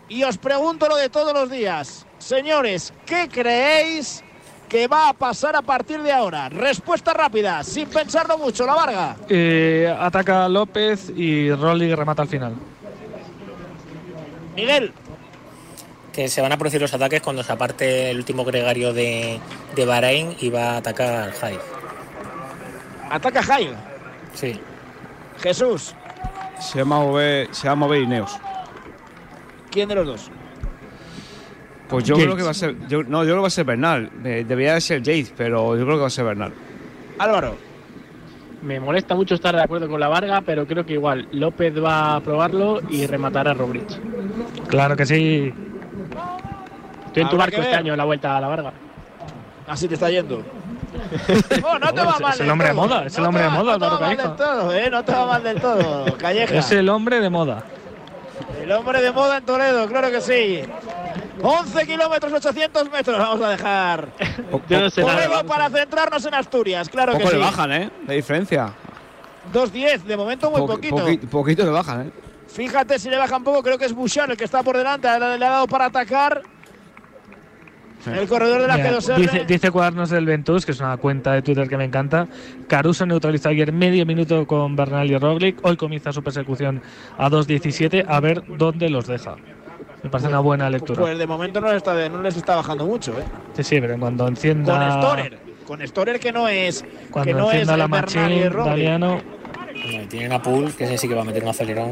y os pregunto lo de todos los días. Señores, ¿qué creéis que va a pasar a partir de ahora? Respuesta rápida, sin pensarlo mucho, la Varga. Eh, ataca López y Rolly remata al final. Miguel. Que se van a producir los ataques cuando se aparte el último gregario de, de Bahrein y va a atacar Jair. Ataca Jair. Sí. Jesús. Se va a mover, se va a mover Ineos. ¿Quién de los dos? Pues yo Yates. creo que va a ser. yo- no, yo creo que va a ser Bernal. Eh, debería de ser Yates, pero yo creo que va a ser Bernal. Álvaro. Me molesta mucho estar de acuerdo con la Varga, pero creo que igual López va a probarlo y rematará a Roglic. Claro que sí. Estoy en tu barco este año en la vuelta a la Varga. Así te está yendo. Oh, no te va es- mal es el hombre de moda, es el No hombre te de va- moda, No te va Álvaro mal del Calleja. todo, ¿eh? No te va mal del todo, Calleja. Es el hombre de moda. El hombre de moda en Toledo, claro que sí. 11 kilómetros, 800 metros. Vamos a dejar. Yo no sé nada. Toledo para centrarnos en Asturias, claro que Poco sí. le bajan, ¿eh? La diferencia. 2.10, de momento muy Poqui- poquito. poqui- poquito le bajan, ¿eh? Fíjate si le bajan poco, creo que es Bouchard el que está por delante. Le, le ha dado para atacar. El corredor de la Mira, G2R. dice, dice Cuadernos del Ventus, que es una cuenta de Twitter que me encanta. Caruso neutralizó ayer medio minuto con Bernal y Roglic. Hoy comienza su persecución a 2.17. A ver dónde los deja. Me parece una buena lectura. Pues de momento no les está, no les está bajando mucho, ¿eh? Sí, sí, pero cuando encienda. Con Storer. Con Storer que no es. Cuando que no es encienda la Roglic. Damiano. Bueno, y Tienen a Pool, que ese sí que va a meter un acelerón.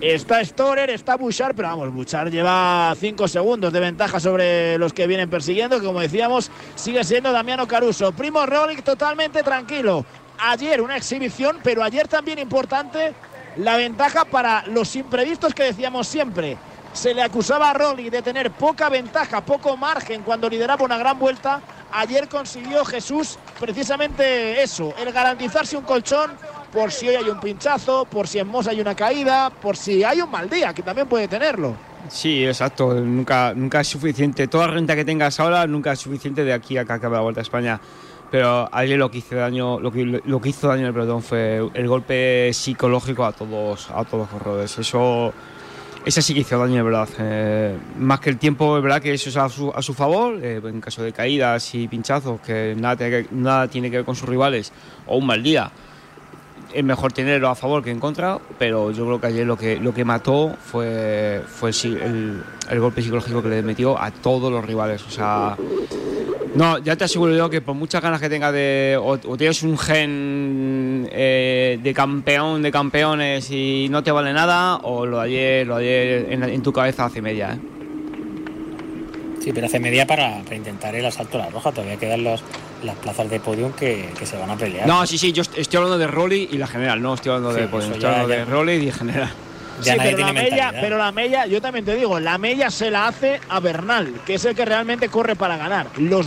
Está Storer, está Bouchard, pero vamos, Bouchard lleva 5 segundos de ventaja sobre los que vienen persiguiendo, que como decíamos, sigue siendo Damiano Caruso. Primo Roglic totalmente tranquilo. Ayer una exhibición, pero ayer también importante la ventaja para los imprevistos que decíamos siempre. Se le acusaba a Roglic de tener poca ventaja, poco margen cuando lideraba una gran vuelta. Ayer consiguió Jesús precisamente eso, el garantizarse un colchón por si hoy hay un pinchazo, por si en Mosa hay una caída, por si hay un mal día, que también puede tenerlo. Sí, exacto. Nunca, nunca es suficiente. Toda renta que tengas ahora nunca es suficiente de aquí a que acabe la Vuelta a España. Pero ayer lo que hizo daño, lo que, lo que hizo daño el pelotón fue el golpe psicológico a todos, a todos los corredores. Eso, ese sí que hizo daño, de verdad. Eh, más que el tiempo, es verdad que eso es a su, a su favor. eh, en caso de caídas y pinchazos, que nada que, nada tiene que ver con sus rivales, o un mal día. Es mejor tenerlo a favor que en contra, pero yo creo que ayer lo que, lo que mató fue, fue el, el golpe psicológico que le metió a todos los rivales. O sea, no, ya te aseguro yo que por muchas ganas que tengas de. O, tienes un gen eh, de campeón de campeones y no te vale nada, o lo ayer, lo ayer en, en tu cabeza hace media, ¿eh? Sí, pero hace media para, para intentar el asalto a la roja. Todavía quedan los, las plazas de podium que, que se van a pelear. No, sí, sí, yo est- estoy hablando de Rolly y la general, no estoy hablando Sí, de podium, estoy hablando ya- de Rolly y general. Ya Sí, pero la, mella, pero la mella, yo también te digo, la mella se la hace a Bernal, que es el que realmente corre para ganar. Los